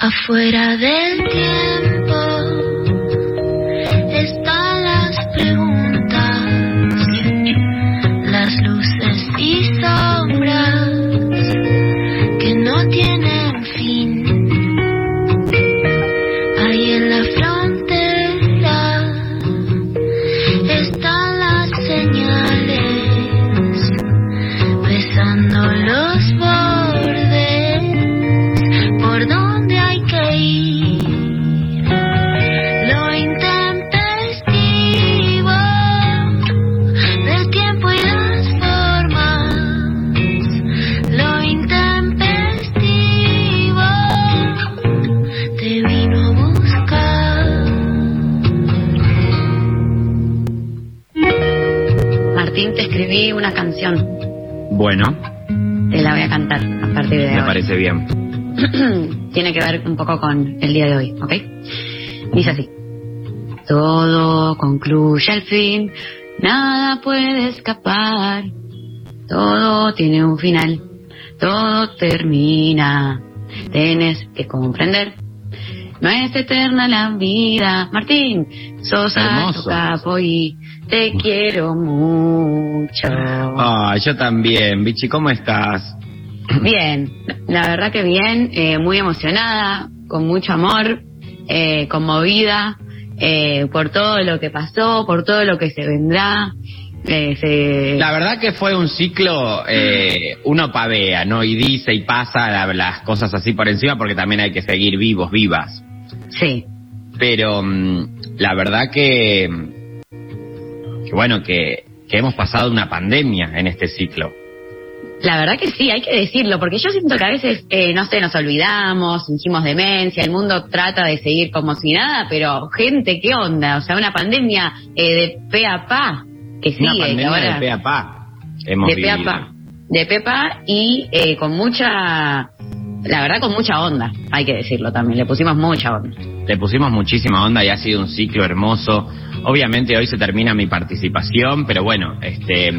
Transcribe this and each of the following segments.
Afuera del tiempo un poco con el día de hoy, ¿ok? Dice así. Todo concluye al fin, nada puede escapar. Todo tiene un final, todo termina. Tienes que comprender. No es eterna la vida. Martín, sos alto capo y te quiero mucho. Ah, yo también. Bichi, ¿cómo estás? Bien, la verdad que bien, eh, muy emocionada, con mucho amor, eh, conmovida eh, por todo lo que pasó, por todo lo que se vendrá. Eh, se- La verdad que fue un ciclo, eh, uno pavea, ¿no? Y dice y pasa la- las cosas así por encima porque también hay que seguir vivos, vivas. Sí, Pero mm, la verdad que, que bueno, que, que hemos pasado una pandemia en este ciclo. La verdad que sí, hay que decirlo, porque yo siento que a veces, eh, no sé, nos olvidamos, fingimos demencia, el mundo trata de seguir como si nada, pero gente, ¿qué onda? O sea, una pandemia eh, de pe a pa, que sigue, una pandemia ahora... de pe a pa. Hemos de pe a vivido. pa. De Pepa y eh, con mucha, la verdad con mucha onda, hay que decirlo también, le pusimos mucha onda. Le pusimos muchísima onda y ha sido un ciclo hermoso. Obviamente hoy se termina mi participación, pero bueno, este,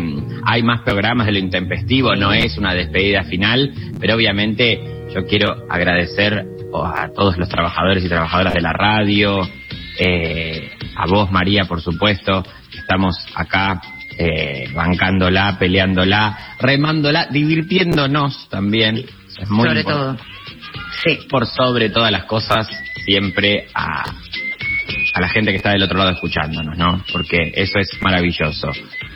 hay más programas de lo intempestivo, no es una despedida final, pero obviamente yo quiero agradecer a todos los trabajadores y trabajadoras de la radio, eh, a vos María, por supuesto, estamos acá eh, bancándola, peleándola, remándola, divirtiéndonos también. Es muy sobre importante todo. Sí, por sobre todas las cosas siempre a, a la gente que está del otro lado escuchándonos, ¿no? Porque eso es maravilloso.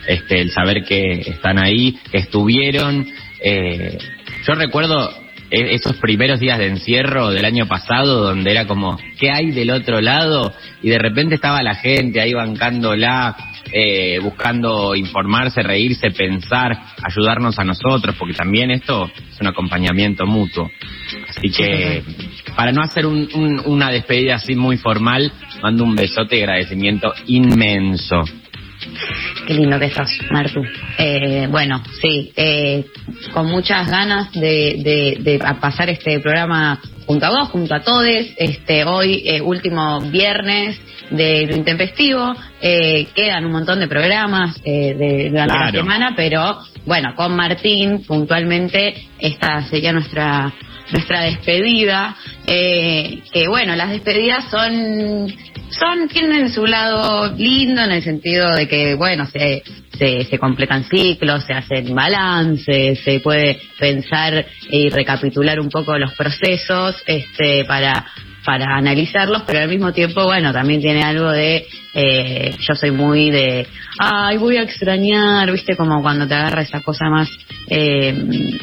Este, el saber que están ahí, que estuvieron. eh, yo recuerdo esos primeros días de encierro del año pasado, donde era como, ¿qué hay del otro lado? Y de repente estaba la gente ahí bancándola, eh, buscando informarse, reírse, pensar, ayudarnos a nosotros, porque también esto es un acompañamiento mutuo. Así que, para no hacer un- un- una despedida así muy formal, mando un besote y agradecimiento inmenso. Qué lindo que sos, Martu. Eh, bueno, sí, eh, con muchas ganas de, de, de pasar este programa junto a vos, junto a todos. Este, hoy, eh, último viernes de lo intempestivo, eh, quedan un montón de programas eh, de, durante Claro. la semana, pero bueno, con Martín puntualmente esta sería nuestra nuestra despedida, eh, que bueno, las despedidas son son tienen su lado lindo en el sentido de que bueno se se, se completan ciclos, se hacen balances, se puede pensar y recapitular un poco los procesos este para para analizarlos, pero al mismo tiempo, bueno, también tiene algo de, eh, yo soy muy de, ay, voy a extrañar, viste, como cuando te agarra esa cosa más eh,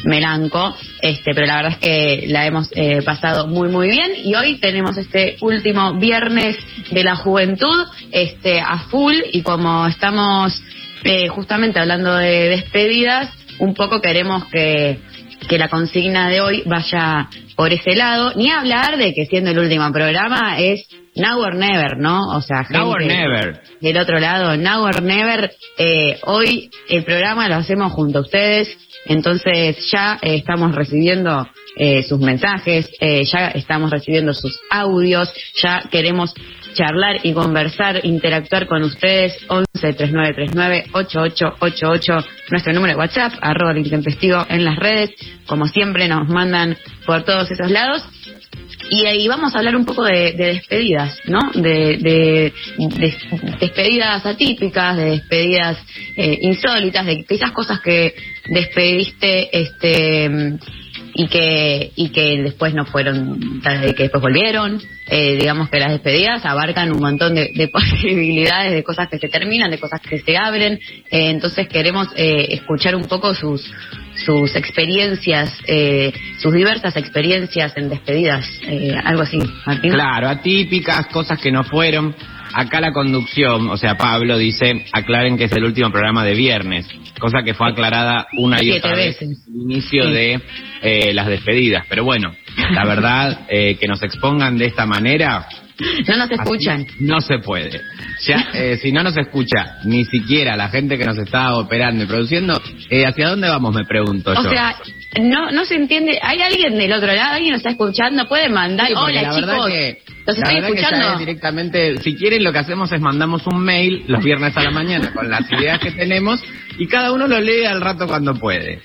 melanco, este, pero la verdad es que la hemos eh, pasado muy, muy bien. Y hoy tenemos este último viernes de la juventud, este, a full. Y como estamos eh, justamente hablando de despedidas, un poco queremos que, que la consigna de hoy vaya por ese lado, ni hablar de que siendo el último programa es Now or Never, ¿no? O sea, Now or gente never. del otro lado, Now or Never, eh, hoy el programa lo hacemos junto a ustedes, entonces ya eh, estamos recibiendo eh, sus mensajes, eh, ya estamos recibiendo sus audios, ya queremos charlar y conversar, interactuar con ustedes, 11 3939 8888, nuestro número de WhatsApp, arroba el intempestivo en las redes, como siempre nos mandan por todos esos lados. y ahí vamos a hablar un poco de, de despedidas, ¿no? De despedidas atípicas, de despedidas eh, insólitas, de esas cosas que despediste, este y que y que después no fueron que después volvieron. Eh, digamos que las despedidas abarcan un montón de, de posibilidades de cosas que se terminan de cosas que se abren. Eh, entonces queremos eh, escuchar un poco sus sus experiencias eh, sus diversas experiencias en despedidas. Eh, algo así Martín. Claro, atípicas, cosas que no fueron. Acá la conducción, o sea, Pablo dice, aclaren que es el último programa de viernes, cosa que fue aclarada una y otra vez veces. al inicio Sí. de eh, las despedidas. Pero bueno, la verdad, eh, que nos expongan de esta manera, no nos escuchan no se puede. Ya, eh, si no nos escucha ni siquiera la gente que nos está operando y produciendo, eh, ¿hacia dónde vamos? Me pregunto o yo. sea no no se entiende. Hay alguien del otro lado alguien nos está escuchando puede mandar. Sí, hola la chicos. que- los la estoy que escuchando. es directamente, si quieren lo que hacemos es mandamos un mail los viernes a la mañana con las ideas que tenemos y cada uno lo lee al rato cuando puede.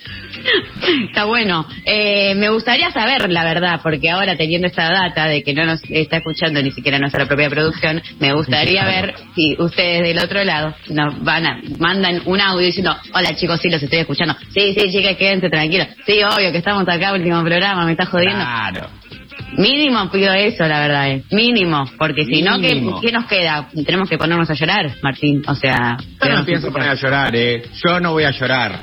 Está bueno. Eh, me gustaría saber la verdad, porque ahora teniendo esta data de que no nos está escuchando ni siquiera nuestra propia producción, me gustaría ver si ustedes del otro lado nos van a mandan un audio diciendo, hola chicos, sí los estoy escuchando. Sí, sí, chicas, quédense tranquilos. Sí, obvio que estamos acá, último programa, me está jodiendo. Claro. Mínimo pido eso, la verdad, eh. Mínimo, porque si no, ¿qué. ¿qué nos queda? Tenemos que ponernos a llorar, Martín. O sea, Yo no pienso poner a llorar, eh. Yo no voy a llorar.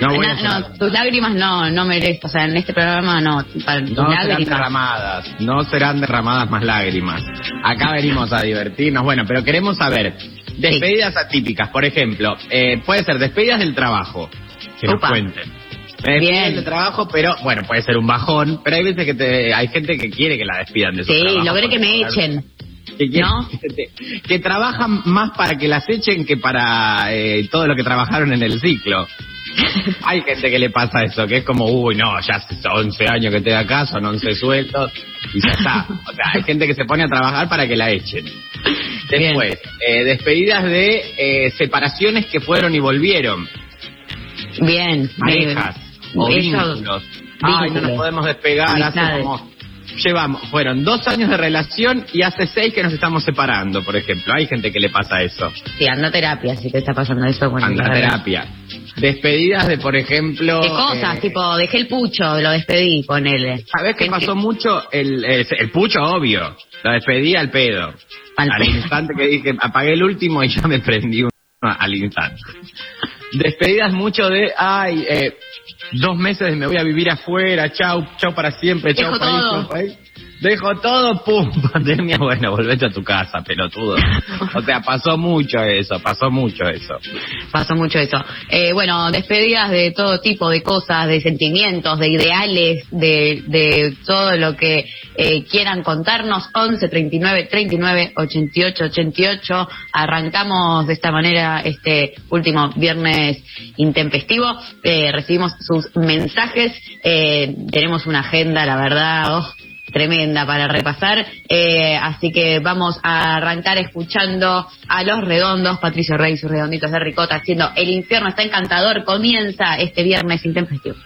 No voy a No, llorar. no, tus lágrimas no, no mereces, o sea, en este programa no, para No serán lágrimas. derramadas, no serán derramadas más lágrimas. Acá venimos a divertirnos. Bueno, pero queremos saber, despedidas atípicas, por ejemplo, eh, puede ser despedidas del trabajo, que nos Upa. cuenten. Despedidas Bien. del trabajo, pero bueno, puede ser un bajón, pero hay veces que te, hay gente que quiere que la despidan de su Sí, trabajo. logré que me echen. Que, ¿No? que, que trabajan más para que las echen que para eh, todo lo que trabajaron en el ciclo. Hay gente que le pasa eso, que es como, uy, no, ya hace 11 años que estoy acá, son 11 sueltos, y ya está. O sea, hay gente que se pone a trabajar para que la echen. Después, eh, despedidas de eh, separaciones que fueron y volvieron, Bien. parejas o Eso- vínculos. Ay, no nos podemos despegar, hace como... Llevamos, fueron dos años de relación y hace seis que nos estamos separando, por ejemplo. Hay gente que le pasa eso. Sí, anda terapia si te está pasando eso. Bueno, Anda terapia. Despedidas de, por ejemplo... ¿Qué cosas? eh, tipo, dejé el pucho, lo despedí, ponele. ¿Sabés qué pasó mucho? El, el, el pucho, obvio. Lo despedí al pedo. Al Al, pedo. instante que dije, apagué el último y ya me prendí uno al instante. Despedidas mucho de, ay, eh, dos meses me voy a vivir afuera, chau, chau para siempre, chau Dejo país, todo. chau país. Dejo todo, pum, pandemia, bueno, volvete a tu casa, pelotudo. O sea, pasó mucho eso, pasó mucho eso. Pasó mucho eso. Eh, bueno, despedidas de todo tipo de cosas, de sentimientos, de ideales, de, de todo lo que eh, quieran contarnos. 11 39 39 88 88. Arrancamos de esta manera este último viernes intempestivo. Eh, recibimos sus mensajes. Eh, tenemos una agenda, la verdad. oh, tremenda para repasar. Eh, así que vamos a arrancar escuchando a Los Redondos, Patricio Rey sus redonditos de ricota, haciendo El infierno está encantador. Comienza este viernes intempestivo.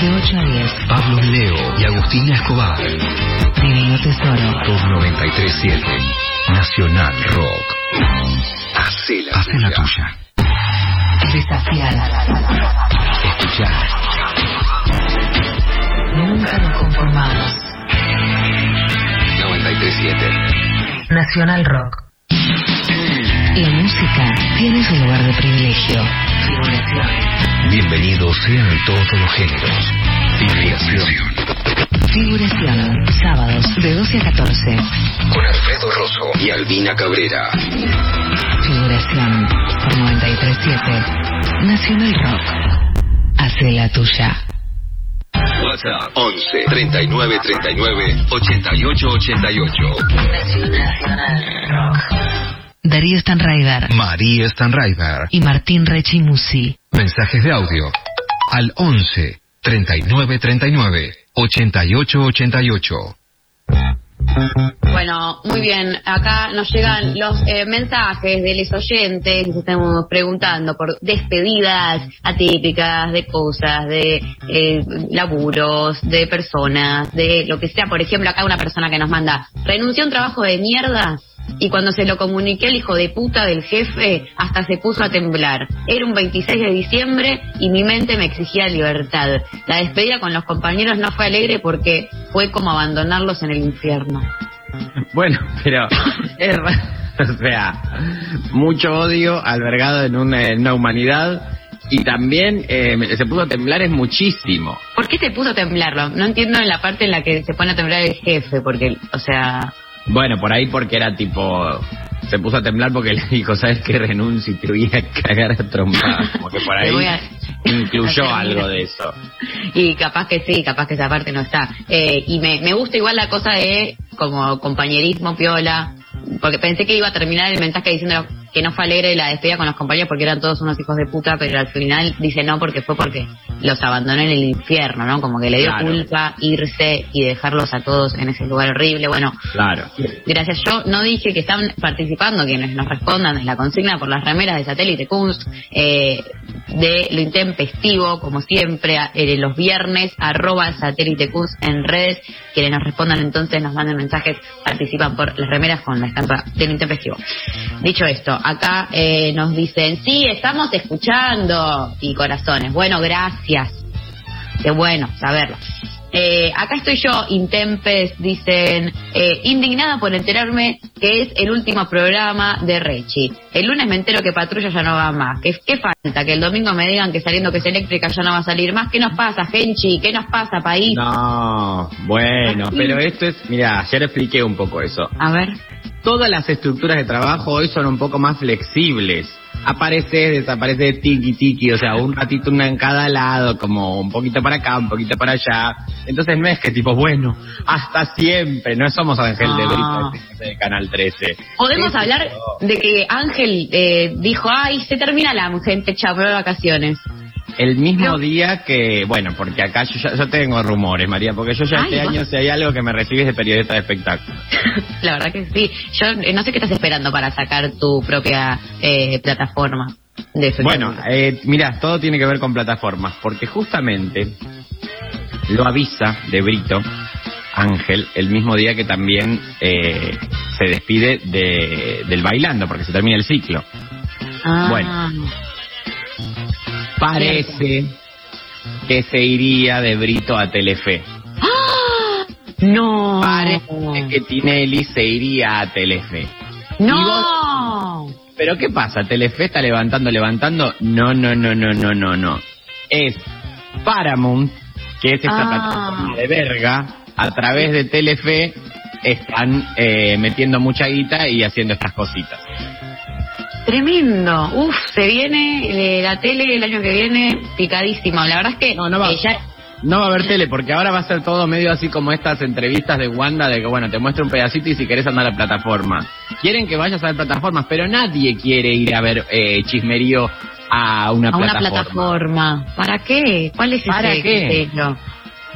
De 8 a 10. Pablo Leo y Agustina Escobar. Divino Tesoro. Top 937. Nacional Rock. Hacé la, Hacé tuya. Desafiada. Escuchar. Nunca nos conformamos. 937. Nacional Rock. La música tiene su lugar de privilegio. Figuración. Bienvenidos sean todos los géneros. Figuración. Figuración. Sábados de 12 a 14. Con Alfredo Rosso y Albina Cabrera. Figuración. Por 93.7. Nacional Rock. Hace la tuya. WhatsApp 11 39 39 88 88. Nacional Rock. Darío Stanraiver, María Stanraiver y Martín Rechimusi. Mensajes de audio al 11 39 39 88 88. Bueno, muy bien. Acá nos llegan los eh, mensajes de los oyentes que estamos preguntando por despedidas atípicas de cosas, de eh, laburos, de personas, de lo que sea. Por ejemplo, acá una persona que nos manda, renuncia a un trabajo de mierda y cuando se lo comuniqué al hijo de puta del jefe, hasta se puso a temblar. Era un 26 de diciembre y mi mente me exigía libertad. La despedida con los compañeros no fue alegre porque fue como abandonarlos en el infierno. Bueno, pero es o sea, mucho odio albergado en una, en una humanidad y también eh, se puso a temblar es muchísimo. ¿Por qué se puso a temblarlo? No entiendo en la parte en la que se pone a temblar el jefe, porque, o sea, Bueno, por ahí porque era tipo se puso a temblar porque le dijo, ¿sabes qué? Renuncio y te voy a cagar a trompadas. Como que por ahí a- incluyó algo de eso. y capaz que sí, capaz que esa parte no está. Eh, y me, me gusta igual la cosa de como compañerismo, piola, porque pensé que iba a terminar el mensaje diciendo que no fue alegre la despedida con los compañeros porque eran todos unos hijos de puta, pero al final dice no porque fue porque los abandonó en el infierno, ¿no? Como que le dio Claro. culpa irse y dejarlos a todos en ese lugar horrible. Bueno, Claro. Gracias. Yo no dije que están participando quienes nos respondan de la consigna por las remeras de Satélite Kunst, eh, de lo intempestivo, como siempre, eh, los viernes, arroba Satélite Kunst en redes. Quienes nos respondan entonces nos manden mensajes, participan por las remeras con la estampa de lo intempestivo. Dicho esto, acá eh, nos dicen, sí, estamos escuchando, y corazones. Bueno, gracias. Qué bueno saberlo. Eh, acá estoy yo, Intempes, dicen, eh, indignada por enterarme que es el último programa de Rechi. El lunes me entero que Patrulla ya no va más. ¿Qué, qué falta? Que el domingo me digan que saliendo que es eléctrica ya no va a salir más. ¿Qué nos pasa, Genchi? ¿Qué nos pasa, país? No, bueno, pero esto es, mira, ayer expliqué un poco eso. A ver. Todas las estructuras de trabajo hoy son un poco más flexibles. Aparece, desaparece, tiki tiki, o sea, un ratito una en cada lado, como un poquito para acá, un poquito para allá. Entonces no es que tipo, bueno, hasta siempre, no somos Ángel de Ah. Brito de Canal 13. Podemos hablar de que Ángel eh, dijo, ay, se termina la gente, chao, me voy de vacaciones. El mismo día que, bueno, porque acá yo, ya- yo tengo rumores, María, porque yo ya Ay, este vos- año si hay algo que me recibes de periodista de espectáculo. La verdad que sí. Yo eh, no sé qué estás esperando para sacar tu propia eh, plataforma de Bueno, eh, mira, todo tiene que ver con plataformas, porque justamente lo avisa de Brito Ángel el mismo día que también eh, se despide de, del bailando, porque se termina el ciclo. Ah, bueno. Parece que se iría de Brito a Telefe. ¡Ah! No. Parece que Tinelli se iría a Telefe. No. Pero ¿qué pasa? Telefe está levantando, levantando. No, no, no, no, no, no, no. Es Paramount, que es esta Ah. plataforma de verga, a través de Telefe están eh, metiendo mucha guita y haciendo estas cositas. Tremendo. Uf, se viene eh, la tele el año que viene picadísimo. La verdad es que No, no va. eh, ya- No va a haber tele, porque ahora va a ser todo medio así como estas entrevistas de Wanda, de que bueno, te muestro un pedacito y si querés andar a la plataforma. Quieren que vayas a ver plataformas, pero nadie quiere ir a ver eh, chismerío a una a una plataforma. plataforma. ¿Para qué? ¿Cuál es ¿Para ese qué?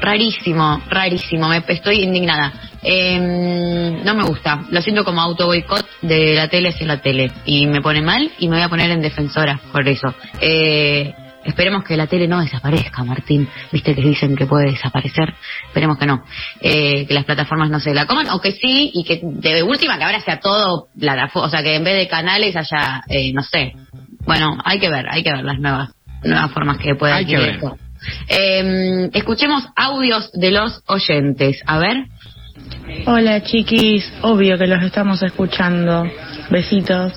Rarísimo, rarísimo. Me estoy indignada. Eh, no me gusta. Lo siento como auto boicot de la tele hacia la tele. Y me pone mal y me voy a poner en defensora por eso. Eh, esperemos que la tele no desaparezca, Martín. Viste que dicen que puede desaparecer. Esperemos que no. Eh, que las plataformas no se la coman. O que sí, y que de última que ahora sea todo plataforma. O sea, que en vez de canales haya, eh, no sé. Bueno, hay que ver, hay que ver las nuevas, nuevas formas que pueda Hay que adquirir ver. esto. Eh, escuchemos audios de los oyentes. A ver. Hola chiquis, obvio que los estamos escuchando. Besitos.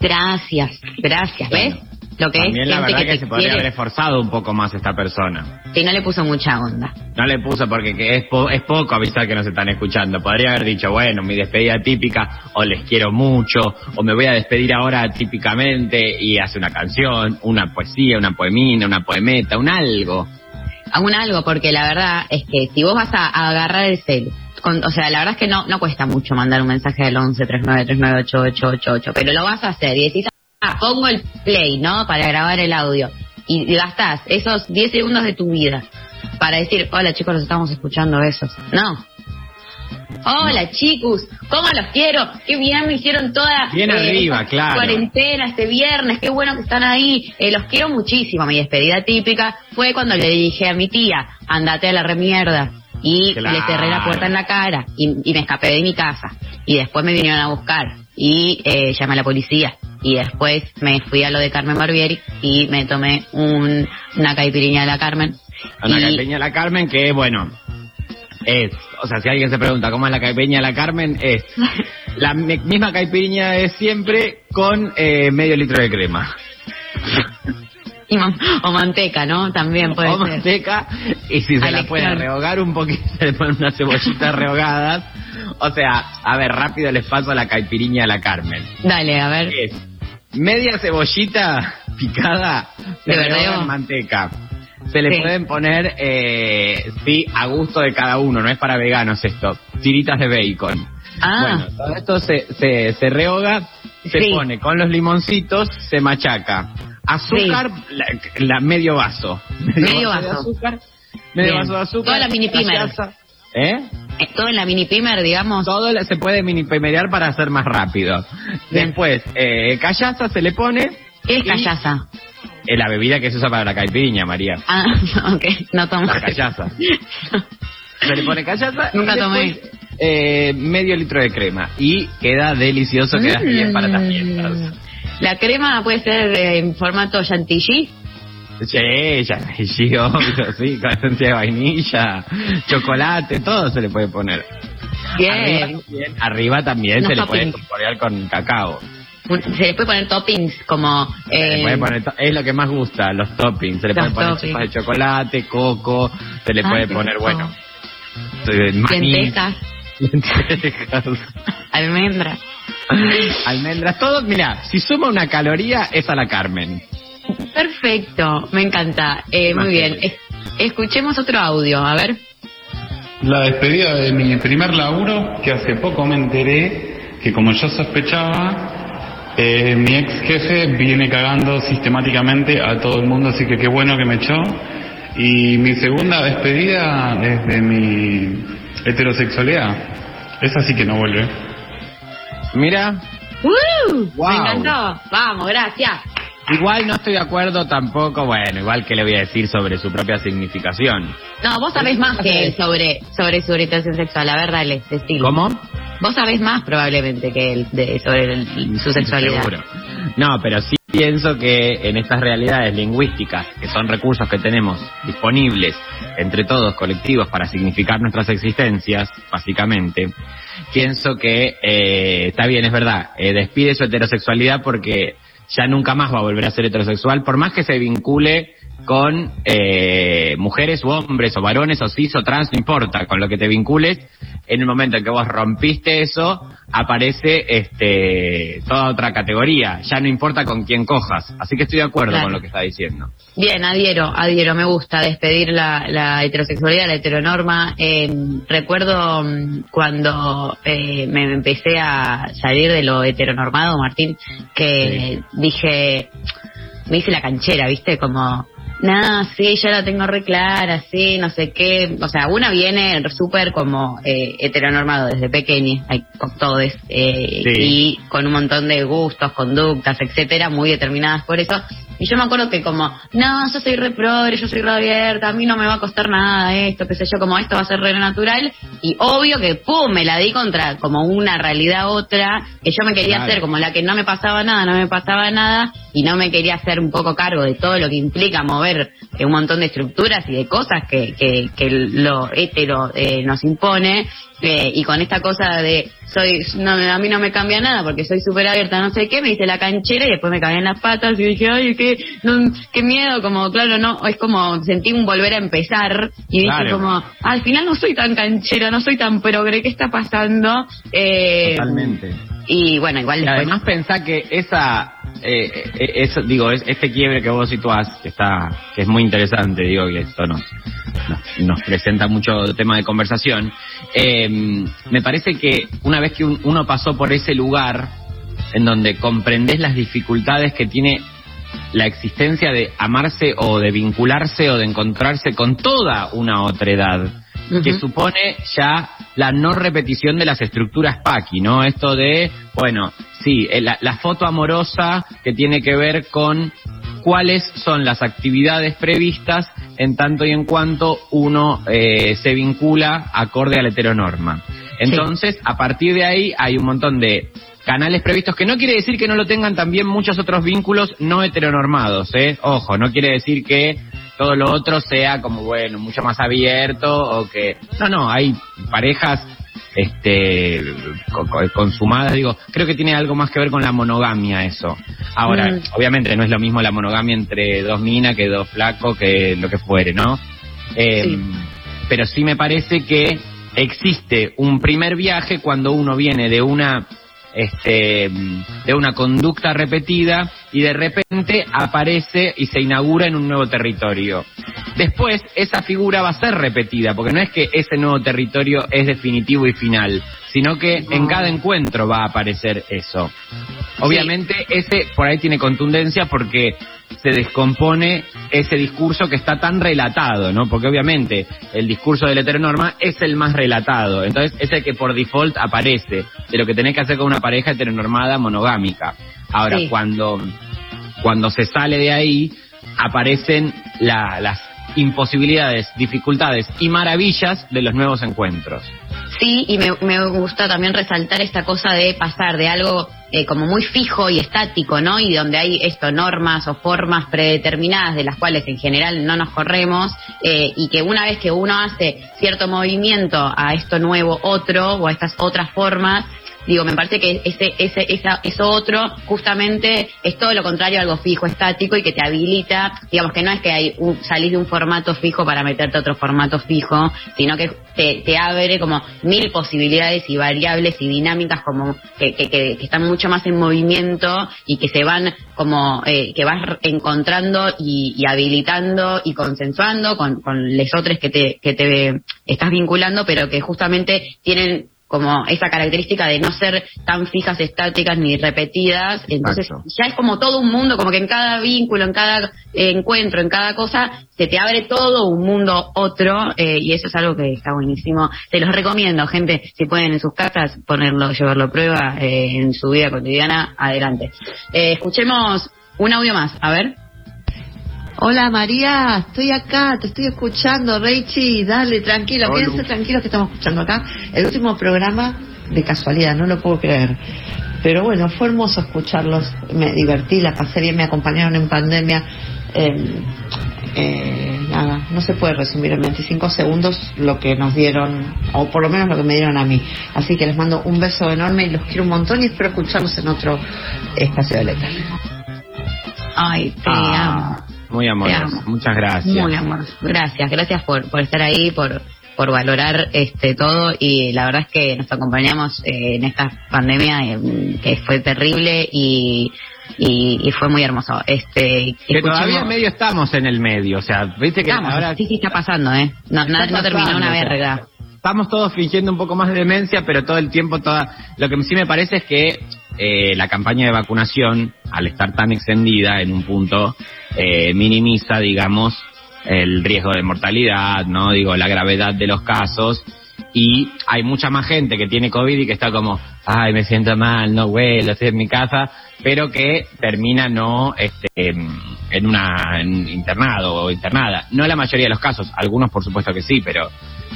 Gracias, gracias. ¿Ves? Lo que También es la verdad que, se podría quiere, haber esforzado un poco más esta persona. que no le puso mucha onda. No le puso porque que es, po- es poco avisar que nos están escuchando. Podría haber dicho, bueno, mi despedida típica, o les quiero mucho, o me voy a despedir ahora típicamente y hace una canción, una poesía, una poemina, una poemeta, un algo. Aún algo, porque la verdad es que si vos vas a, a agarrar el cel, con- o sea, la verdad es que no, no cuesta mucho mandar un mensaje al 11 39 39 8888, pero lo vas a hacer y decís, ah, pongo el play, ¿no? Para grabar el audio. Y, gastás esos 10 segundos de tu vida para decir, hola chicos, los estamos escuchando, besos. No, Hola chicos, ¿cómo los quiero? Qué bien me hicieron toda Bien arriba, esta claro. cuarentena este viernes, qué bueno que están ahí. Eh, los quiero muchísimo. Mi despedida típica fue cuando le dije a mi tía, andate a la remierda. Y Claro. le cerré la puerta en la cara y, y me escapé de mi casa. Y después me vinieron a buscar y eh, llamé a la policía. Y después me fui a lo de Carmen Barbieri y me tomé un, una caipirinha de la Carmen. Una Y- caipirinha de la Carmen que, bueno, es, o sea, si alguien se pregunta cómo es la caipirinha de la Carmen, es la mi- misma caipirinha de siempre con eh, medio litro de crema. y man- o manteca, ¿no? También puede o ser. manteca, y si se la puede rehogar un poquito, se le ponen unas cebollitas rehogadas. O sea, a ver, rápido les paso la caipirinha de la Carmen. Dale, a ver. Es media cebollita picada, se ¿De rehoga en manteca. Se le Sí. pueden poner, eh, sí, a gusto de cada uno, no es para veganos esto, tiritas de bacon. Ah. Bueno, todo esto se, se, se rehoga, se Sí. pone con los limoncitos, se machaca. Azúcar, la, la- medio vaso. Medio vaso. azúcar. Medio Bien. vaso de azúcar. Toda la mini pimer. ¿Eh? Eh, Todo en la mini pimer, digamos. Todo la- se puede mini pimerear para hacer más rápido. Bien. Después, eh, callaza se le pone. ¿Qué es callaza? eh, la bebida que se usa para la caipirinha, María. Ah, ok, no tomo. La callaza. Se le pone callaza. Nunca y tomé. después, eh, medio litro de crema. Y queda delicioso, queda bien para las fiestas. La crema puede ser en formato chantilly. Sí, sí, obvio, sí, con esencia de vainilla, chocolate, todo se le puede poner. Bien. Arriba también, arriba también Unos se le puede incorporar con cacao. Se le puede poner toppings como... Se le eh, puede poner to- es lo que más gusta, los toppings. Se le puede poner chispas de chocolate, coco, se le Ay, puede poner, rico. bueno, maní, lentejas, lentejas, almendras. Almendras, todo. Mira, si suma una caloría, es a la Carmen. Perfecto, me encanta. Eh, muy bien. Es- escuchemos otro audio, a ver. La despedida de mi primer laburo, que hace poco me enteré que como yo sospechaba, eh, mi ex jefe viene cagando sistemáticamente a todo el mundo, así que qué bueno que me echó. Y mi segunda despedida es de mi heterosexualidad. Esa sí que no vuelve. Mira, ¡Uh! Wow. Me encantó. Vamos, gracias. igual no estoy de acuerdo tampoco, bueno, igual que le voy a decir sobre su propia significación. No, vos sabés más que él sobre, sobre su orientación sexual. A ver, dale, decilo. ¿Cómo? Vos sabés más probablemente que él de, sobre el- su sexualidad. Seguro. No, pero sí pienso que en estas realidades lingüísticas, que son recursos que tenemos disponibles entre todos colectivos para significar nuestras existencias, básicamente, pienso que eh, está bien, es verdad, eh, despide su heterosexualidad porque ya nunca más va a volver a ser heterosexual, por más que se vincule con eh, mujeres u hombres o varones o cis o trans, no importa, con lo que te vincules, en el momento en que vos rompiste eso, aparece este toda otra categoría, ya no importa con quién cojas, así que estoy de acuerdo Claro. con lo que está diciendo. Bien, adhiero, adhiero, me gusta despedir la, la heterosexualidad, la heteronorma. Eh, recuerdo mm, cuando eh, me empecé a salir de lo heteronormado, Martín, que dije, me hice la canchera, ¿viste? Como, no, sí, ya la tengo re clara, sí, no sé qué. O sea, una viene súper como eh, heteronormado desde pequeña, hay con todos, eh, Sí. y con un montón de gustos, conductas, etcétera, muy determinadas por eso. Y yo me acuerdo que como, no, yo soy re progre, yo soy re abierta, a mí no me va a costar nada esto, qué sé yo, como esto va a ser re natural. Y obvio que, pum, me la di contra como una realidad otra, que yo me quería Claro. hacer como la que no me pasaba nada, no me pasaba nada, y no me quería hacer un poco cargo de todo lo que implica mover eh, un montón de estructuras y de cosas que, que, que lo hetero eh, nos impone. eh, y con esta cosa de soy no, a mí no me cambia nada porque soy súper abierta no sé qué me hice la canchera y después me cagué en las patas y dije ay qué no, qué miedo como claro no es como sentí un volver a empezar y dije Claro. como al final no soy tan canchera no soy tan progre qué está pasando eh, Totalmente. y bueno igual Y después además pensá que esa, eh, eh, eso, digo, es, este quiebre que vos situás, que está, que es muy interesante, digo, que esto nos, nos, nos presenta mucho tema de conversación, eh, me parece que una vez que un- uno pasó por ese lugar, en donde comprendés las dificultades que tiene la existencia de amarse o de vincularse o de encontrarse con toda una otra edad, que supone ya la no repetición de las estructuras Paki, ¿no? Esto de, bueno, sí, eh, la, la foto amorosa que tiene que ver con cuáles son las actividades previstas en tanto y en cuanto uno eh, se vincula acorde a la heteronorma. Entonces, a partir de ahí hay un montón de canales previstos, que no quiere decir que no lo tengan también muchos otros vínculos no heteronormados, ¿eh? Ojo, no quiere decir que todo lo otro sea como, bueno, mucho más abierto o que... No, no, hay parejas este co- co- consumadas, digo, creo que tiene algo más que ver con la monogamia eso. Ahora, Mm. obviamente no es lo mismo la monogamia entre dos minas que dos flacos, que lo que fuere, ¿no? Eh, Sí. Pero sí me parece que existe un primer viaje cuando uno viene de una este de una conducta repetida y de repente aparece y se inaugura en un nuevo territorio. Después esa figura va a ser repetida, porque no es que ese nuevo territorio es definitivo y final, sino que en cada encuentro va a aparecer eso. Obviamente ese por ahí tiene contundencia porque se descompone ese discurso que está tan relatado, ¿no? Porque obviamente el discurso de la heteronorma es el más relatado, entonces es el que por default aparece de lo que tenés que hacer con una pareja heteronormada monogámica. Ahora, Sí. cuando cuando se sale de ahí aparecen la- las imposibilidades, dificultades y maravillas de los nuevos encuentros. Sí, y me, me gusta también resaltar esta cosa de pasar de algo eh, como muy fijo y estático, ¿no? Y donde hay esto, normas o formas predeterminadas de las cuales en general no nos corremos, eh, y que una vez que uno hace cierto movimiento a esto nuevo otro o a estas otras formas, digo, me parece que ese, ese, esa, eso otro justamente es todo lo contrario a algo fijo, estático y que te habilita, digamos que no es que hay un, salís de un formato fijo para meterte a otro formato fijo, sino que te, te abre como mil posibilidades y variables y dinámicas como que, que, que- están mucho más en movimiento y que se van como eh, que vas encontrando y, y habilitando y consensuando con, con los otros que te, que te estás vinculando, pero que justamente tienen como esa característica de no ser tan fijas, estáticas ni repetidas. Entonces Exacto. ya es como todo un mundo, como que en cada vínculo, en cada eh, encuentro, en cada cosa, se te abre todo un mundo otro eh, y eso es algo que está buenísimo. Se los recomiendo, gente, si pueden en sus casas ponerlo, llevarlo a prueba eh, en su vida cotidiana, adelante. Eh, escuchemos un audio más, a ver. Hola María, estoy acá, te estoy escuchando, Reichi, dale, tranquilo, Hola. quédense tranquilos que estamos escuchando acá el último programa de casualidad, no lo puedo creer. Pero bueno, fue hermoso escucharlos, me divertí, la pasé bien, me acompañaron en pandemia. eh, eh, nada, no se puede resumir en 25 segundos lo que nos dieron, o por lo menos lo que me dieron a mí. Así que les mando un beso enorme y los quiero un montón y espero escucharlos en otro espacio de letra. Ay, te Ah, Muy amoroso. amo. Muchas gracias. Muy amoroso. Gracias, gracias por, por estar ahí, por, por valorar este todo y la verdad es que nos acompañamos eh, en esta pandemia eh, que fue terrible y, y, y fue muy hermoso. Este, Que todavía medio estamos en el medio, o sea, viste que Estamos, ahora sí, sí, está pasando, ¿eh? No, no, no terminó una verga. Estamos todos fingiendo un poco más de demencia, pero todo el tiempo, toda. Lo que sí me parece es que eh, la campaña de vacunación, al estar tan extendida en un punto, eh, minimiza, digamos, el riesgo de mortalidad, ¿no? Digo, la gravedad de los casos. Y hay mucha más gente que tiene COVID y que está como, ay, me siento mal, no huelo, estoy en mi casa, pero que termina no este, em, en una en internado o internada. No la mayoría de los casos, algunos por supuesto que sí, pero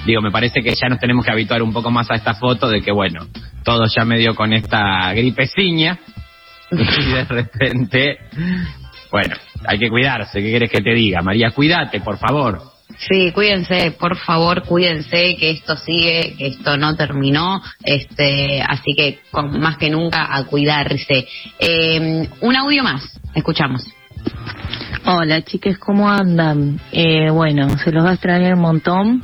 digo, me parece que ya nos tenemos que habituar un poco más a esta foto de que, bueno, todos ya medio con esta gripeciña y de repente, bueno, hay que cuidarse, ¿qué quieres que te diga? María, cuídate, por favor. Sí, cuídense, por favor, cuídense que esto sigue, que esto no terminó, este, así que más que nunca a cuidarse. Eh, un audio más, escuchamos. Hola chicas, ¿cómo andan? Eh, bueno, se los va a extrañar un montón.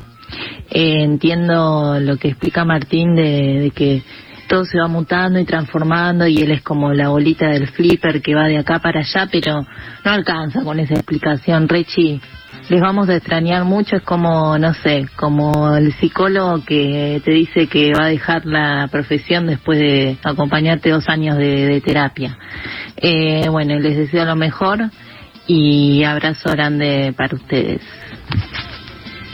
Eh, entiendo lo que explica Martín de, de que todo se va mutando y transformando y él es como la bolita del flipper que va de acá para allá, pero no alcanza con esa explicación. Rechi, les vamos a extrañar mucho, es como, no sé, como el psicólogo que te dice que va a dejar la profesión después de acompañarte dos años de, de terapia. Eh, bueno, les deseo lo mejor y abrazo grande para ustedes.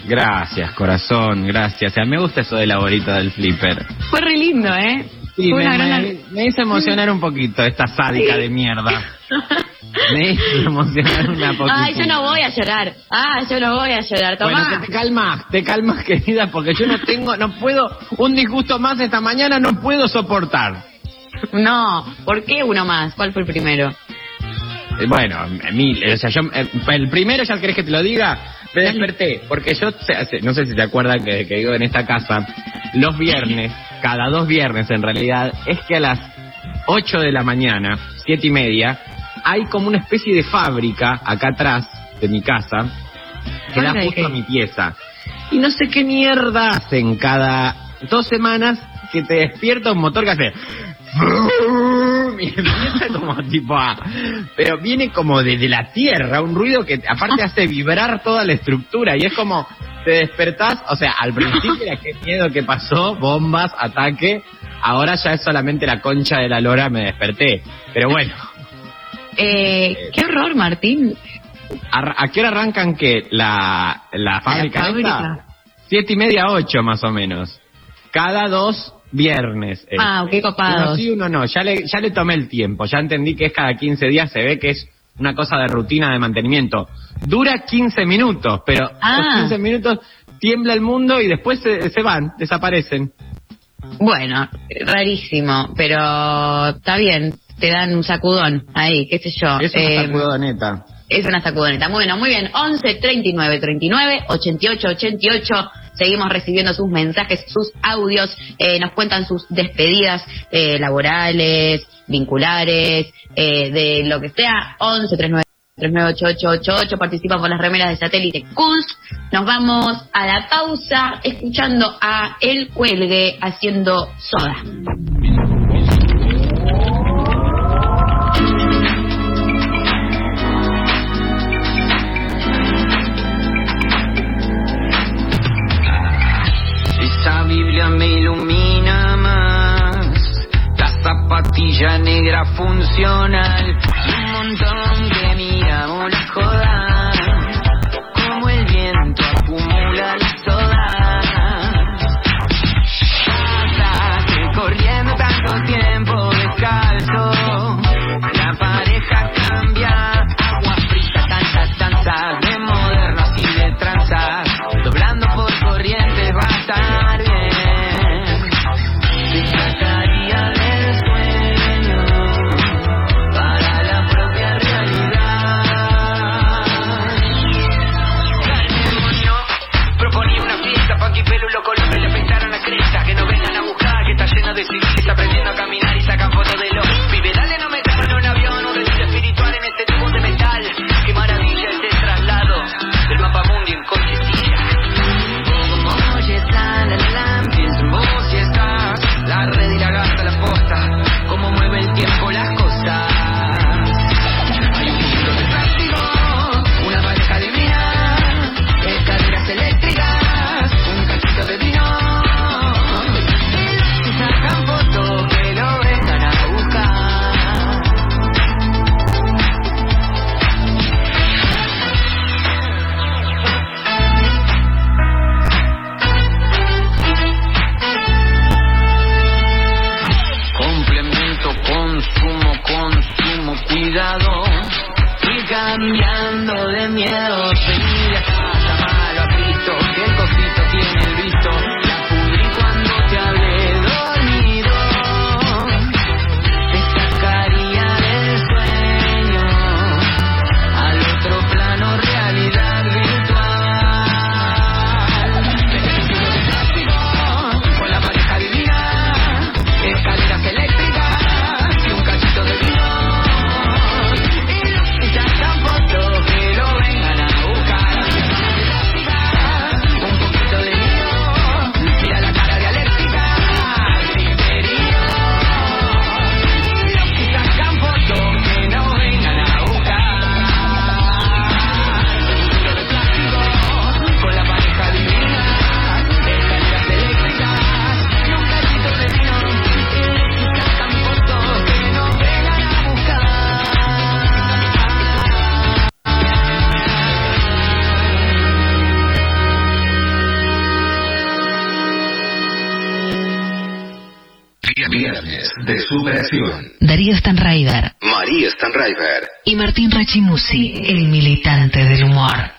Gracias, corazón, gracias. O sea, me gusta eso de la bolita del flipper. Fue re lindo, ¿eh? Sí, me, una gran- me- me hizo emocionar un poquito esta sádica de mierda. Me hizo emocionar una poquito. Ay, yo no voy a llorar. Ah, yo no voy a llorar. Tomá. Bueno, te, te calmas, te calmas, querida, porque yo no tengo, no puedo, un disgusto más esta mañana no puedo soportar. No, ¿por qué uno más? ¿Cuál fue el primero? Eh, Bueno, mil, o sea, yo, eh, el primero, ¿ya querés que te lo diga? Me desperté, porque yo, no sé si te acuerdas que, que digo en esta casa, los viernes, cada dos viernes en realidad, es que a las 8 de la mañana, siete y media, hay como una especie de fábrica acá atrás de mi casa, que da ¿Fábrica de justo a mi pieza. Y no sé qué mierda hacen cada dos semanas que te despierta un motor que hace... Y empieza como tipo a... Pero viene como desde la tierra, un ruido que aparte hace vibrar toda la estructura y es como te despertás, o sea, al principio era qué miedo que pasó, bombas, ataque, ahora ya es solamente la concha de la lora, me desperté. Pero bueno, Eh, qué horror, Martín. ¿a, a qué hora arrancan que la, la fábrica? esta? fábrica. Siete y media, ocho más o menos. Cada dos viernes. es. Ah, qué copados. Uno sí, uno no. Ya le, ya le tomé el tiempo. Ya entendí que es cada 15 días. Se ve que es una cosa de rutina de mantenimiento. Dura 15 minutos, pero Ah. los 15 minutos tiembla el mundo y después se, se van, desaparecen. Bueno, rarísimo, pero está bien. Te dan un sacudón ahí, qué sé yo. Es una Eh, sacudoneta. Es una sacudoneta. Bueno, muy bien. 11 39 39 88 88. Seguimos recibiendo sus mensajes, sus audios. eh, nos cuentan sus despedidas eh, laborales, vinculares, eh, de lo que sea. 11 39 398888 participan con las remeras de satélite Kunz. Nos vamos a la pausa escuchando a El Cuelgue haciendo soda. Zapatilla negra funcional. Y un montón que miramos la joda. Darío Stanraiver María Stanraiver. y Martín Rachimusi, el militante del humor.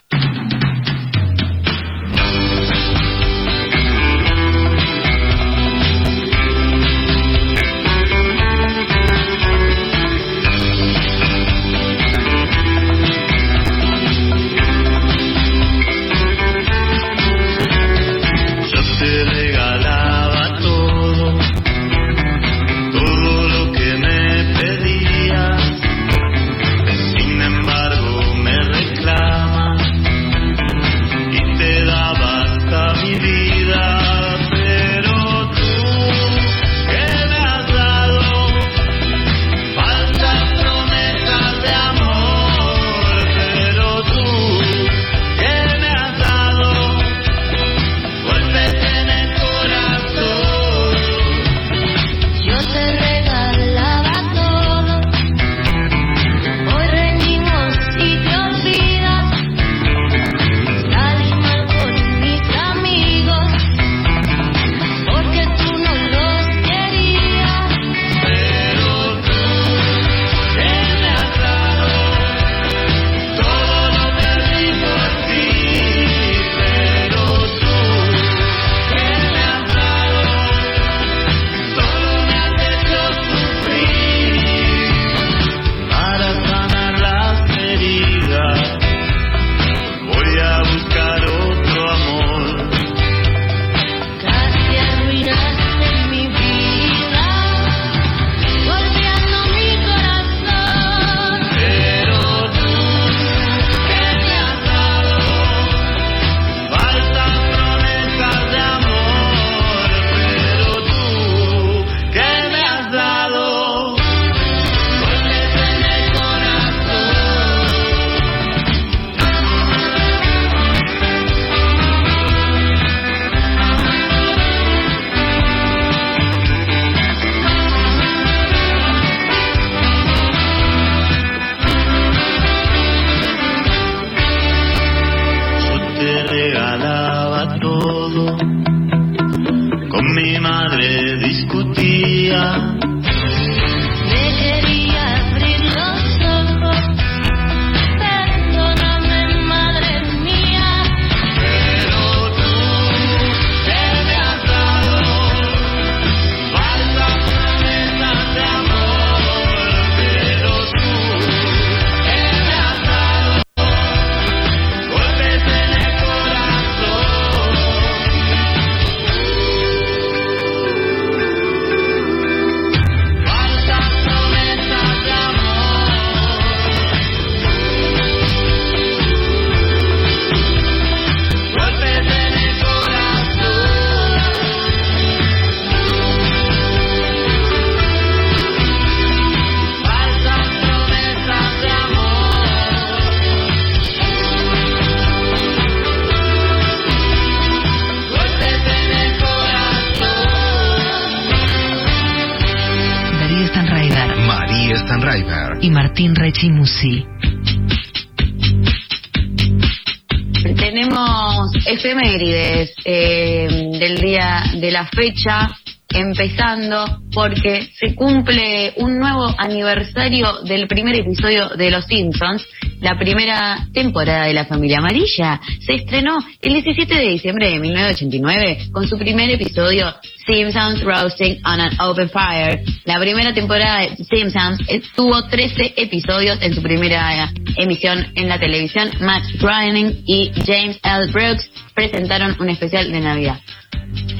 Tenemos efemérides eh, del día de la fecha, empezando porque se cumple un nuevo aniversario del primer episodio de Los Simpsons. La primera temporada de La Familia Amarilla se estrenó el 17 de diciembre de 1989 con su primer episodio Simpsons Roasting on an Open Fire. La primera temporada de Simpsons tuvo 13 episodios en su primera emisión en la televisión. Matt Groening y James L. Brooks presentaron un especial de Navidad.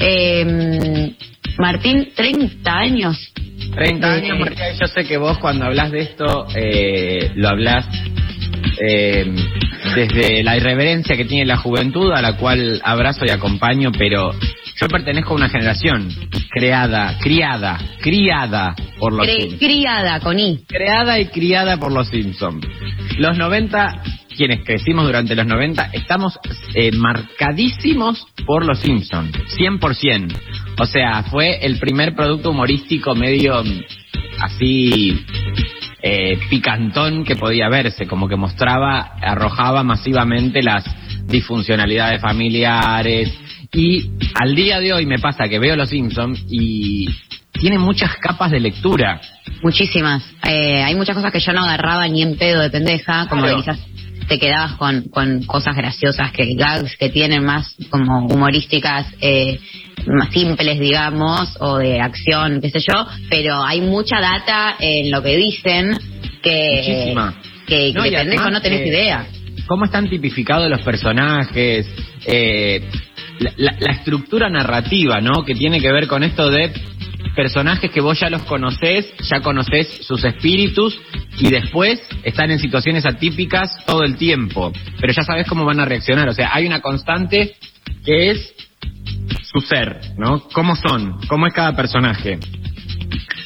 Eh, Martín, 30 años. 30 años, María, yo sé que vos cuando hablas de esto eh, lo hablas eh, desde la irreverencia que tiene la juventud, a la cual abrazo y acompaño, pero yo pertenezco a una generación creada, criada, criada por los Cre- Simpsons. criada con I. Creada y criada por los Simpsons. Los 90, quienes crecimos durante los 90, estamos eh, marcadísimos por los Simpsons, 100%. O sea, fue el primer producto humorístico medio mm, así eh, picantón que podía verse, como que mostraba, arrojaba masivamente las disfuncionalidades familiares. Y al día de hoy me pasa que veo Los Simpsons y tiene muchas capas de lectura. Muchísimas. Eh, hay muchas cosas que yo no agarraba ni en pedo de pendeja, como Claro. que quizás te quedabas con, con cosas graciosas, que gags que tienen más como humorísticas, eh, más simples, digamos, o de acción, qué sé yo, pero hay mucha data en lo que dicen que, Muchísima. que, No, de y pendejo no tenés eh, idea. cómo están tipificados los personajes, eh, la, la- la estructura narrativa, ¿no? Que tiene que ver con esto de personajes que vos ya los conocés, ya conocés sus espíritus y después están en situaciones atípicas todo el tiempo, pero ya sabes cómo van a reaccionar, o sea, hay una constante que es su ser, ¿no? ¿Cómo son? ¿Cómo es cada personaje?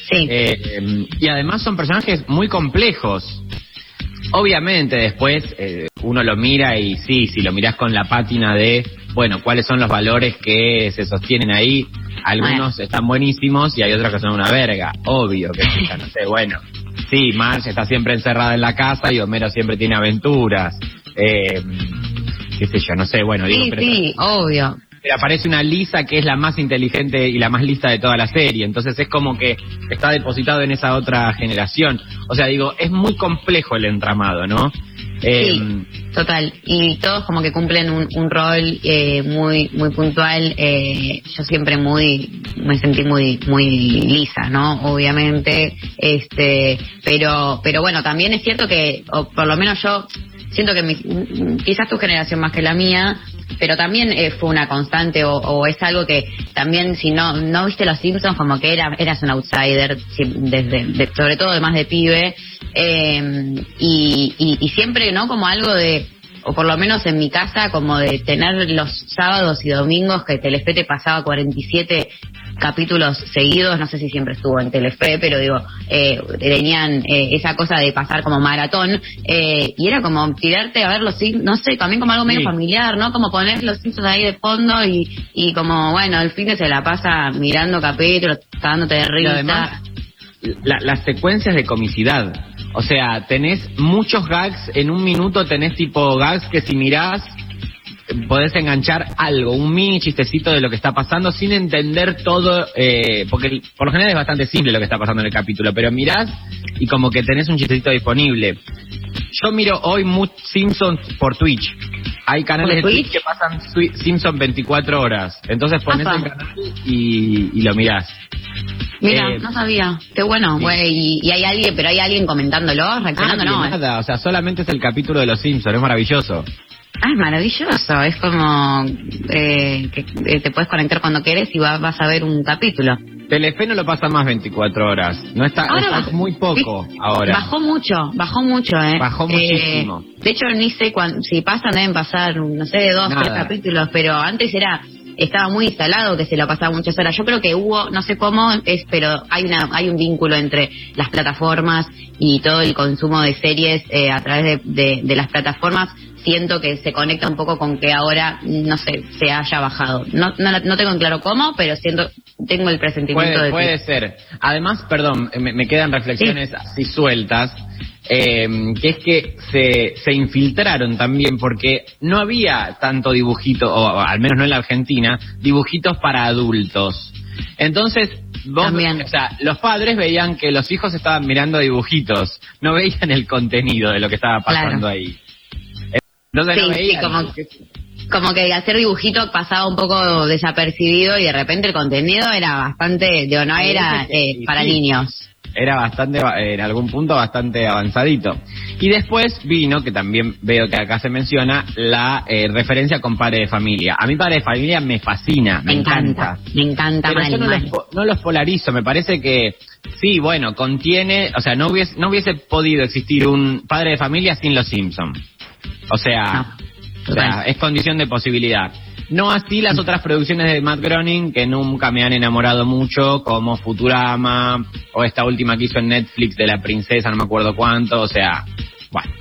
Sí. Eh, y además son personajes muy complejos. Obviamente después eh, uno lo mira y sí, si lo mirás con la pátina de, bueno, cuáles son los valores que se sostienen ahí, algunos están buenísimos y hay otros que son una verga, obvio que sí, no sé, bueno, sí, Marge está siempre encerrada en la casa y Homero siempre tiene aventuras, eh, qué sé yo, no sé, bueno, digo, Sí, pero sí, obvio. pero aparece una Lisa que es la más inteligente y la más lista de toda la serie. Entonces es como que está depositado en esa otra generación. O sea, digo, es muy complejo el entramado, ¿no? Eh, Total, y todos como que cumplen un, un rol eh, muy muy puntual. Eh, yo siempre muy me sentí muy muy lisa, ¿no? Obviamente, este, pero pero bueno, también es cierto que o por lo menos yo siento que mi- quizás tu generación más que la mía, pero también eh, fue una constante o, o es algo que también si no no viste los Simpsons como que era eras un outsider si- desde de- sobre todo además de pibe eh, y, y, y siempre no como algo de o por lo menos en mi casa como de tener los sábados y domingos que Telefe te pasaba 47 capítulos seguidos, no sé si siempre estuvo en Telefe, pero digo, eh, tenían eh, esa cosa de pasar como maratón, eh, y era como tirarte a ver los no sé, también como algo medio Sí. familiar, ¿no? Como poner los Simpsons ahí de fondo y, y como, bueno, el fin de se la pasa mirando capítulos, cagándote de risa. además, la- las secuencias de comicidad. O sea, tenés muchos gags, en un minuto tenés tipo gags que si mirás podés enganchar algo, un mini chistecito de lo que está pasando sin entender todo, eh, porque por lo general es bastante simple lo que está pasando en el capítulo, pero mirás y como que tenés un chistecito disponible. Yo miro hoy much Simpsons por Twitch. Hay canales de ¿Por Twitch Twitch? que pasan Simpsons 24 horas. Entonces pones el canal y, y lo mirás. Mira, Eh, no sabía. Qué bueno, sí. güey. Y, y hay alguien, pero hay alguien comentándolo, reaccionando, Nadie, no. nada, o sea, solamente es el capítulo de los Simpsons, es maravilloso. Ah, es maravilloso. Es como eh, que eh, te puedes conectar cuando quieres y va- vas a ver un capítulo. Telefe no lo pasa más 24 horas. No está, Ahora está bajó- muy poco sí, ahora. Bajó mucho, bajó mucho, ¿eh? Bajó Eh, muchísimo. de hecho, ni sé cuán- si pasan, deben pasar, no sé, dos, Nada. tres capítulos, pero antes era estaba muy instalado que se lo pasaba muchas horas. Yo creo que hubo, no sé cómo es, pero hay una hay un vínculo entre las plataformas y todo el consumo de series eh, a través de, de- de las plataformas. Siento que se conecta un poco con que ahora, no sé, se haya bajado. No, no, no tengo en claro cómo, pero siento, tengo el presentimiento Puede, de puede que... ser. Además, perdón, me, me quedan reflexiones así sueltas, eh, que es que se, se infiltraron también porque no había tanto dibujito, o al menos no en la Argentina, dibujitos para adultos. Entonces, vos, También. o sea, los padres veían que los hijos estaban mirando dibujitos, no veían el contenido de lo que estaba pasando Claro. ahí. Entonces no Sí, sí, veían. como, como que hacer dibujito pasaba un poco desapercibido y de repente el contenido era bastante, digo, no era eh, sí, para sí. niños. Era bastante, eh, en algún punto bastante avanzadito. Y después vino, que también veo que acá se menciona, la eh, referencia con Padre de Familia. A mí Padre de Familia me fascina, me, Me encanta, me encanta Pero mal, yo no mal. los, po- no los polarizo, me parece que sí, bueno, contiene, o sea, no hubiese, no hubiese podido existir un Padre de Familia sin los Simpson. O sea, o sea, total. es condición de posibilidad. No así las otras producciones de Matt Groening que nunca me han enamorado mucho, como Futurama o esta última que hizo en Netflix de la princesa, no me acuerdo cuánto, o sea, bueno.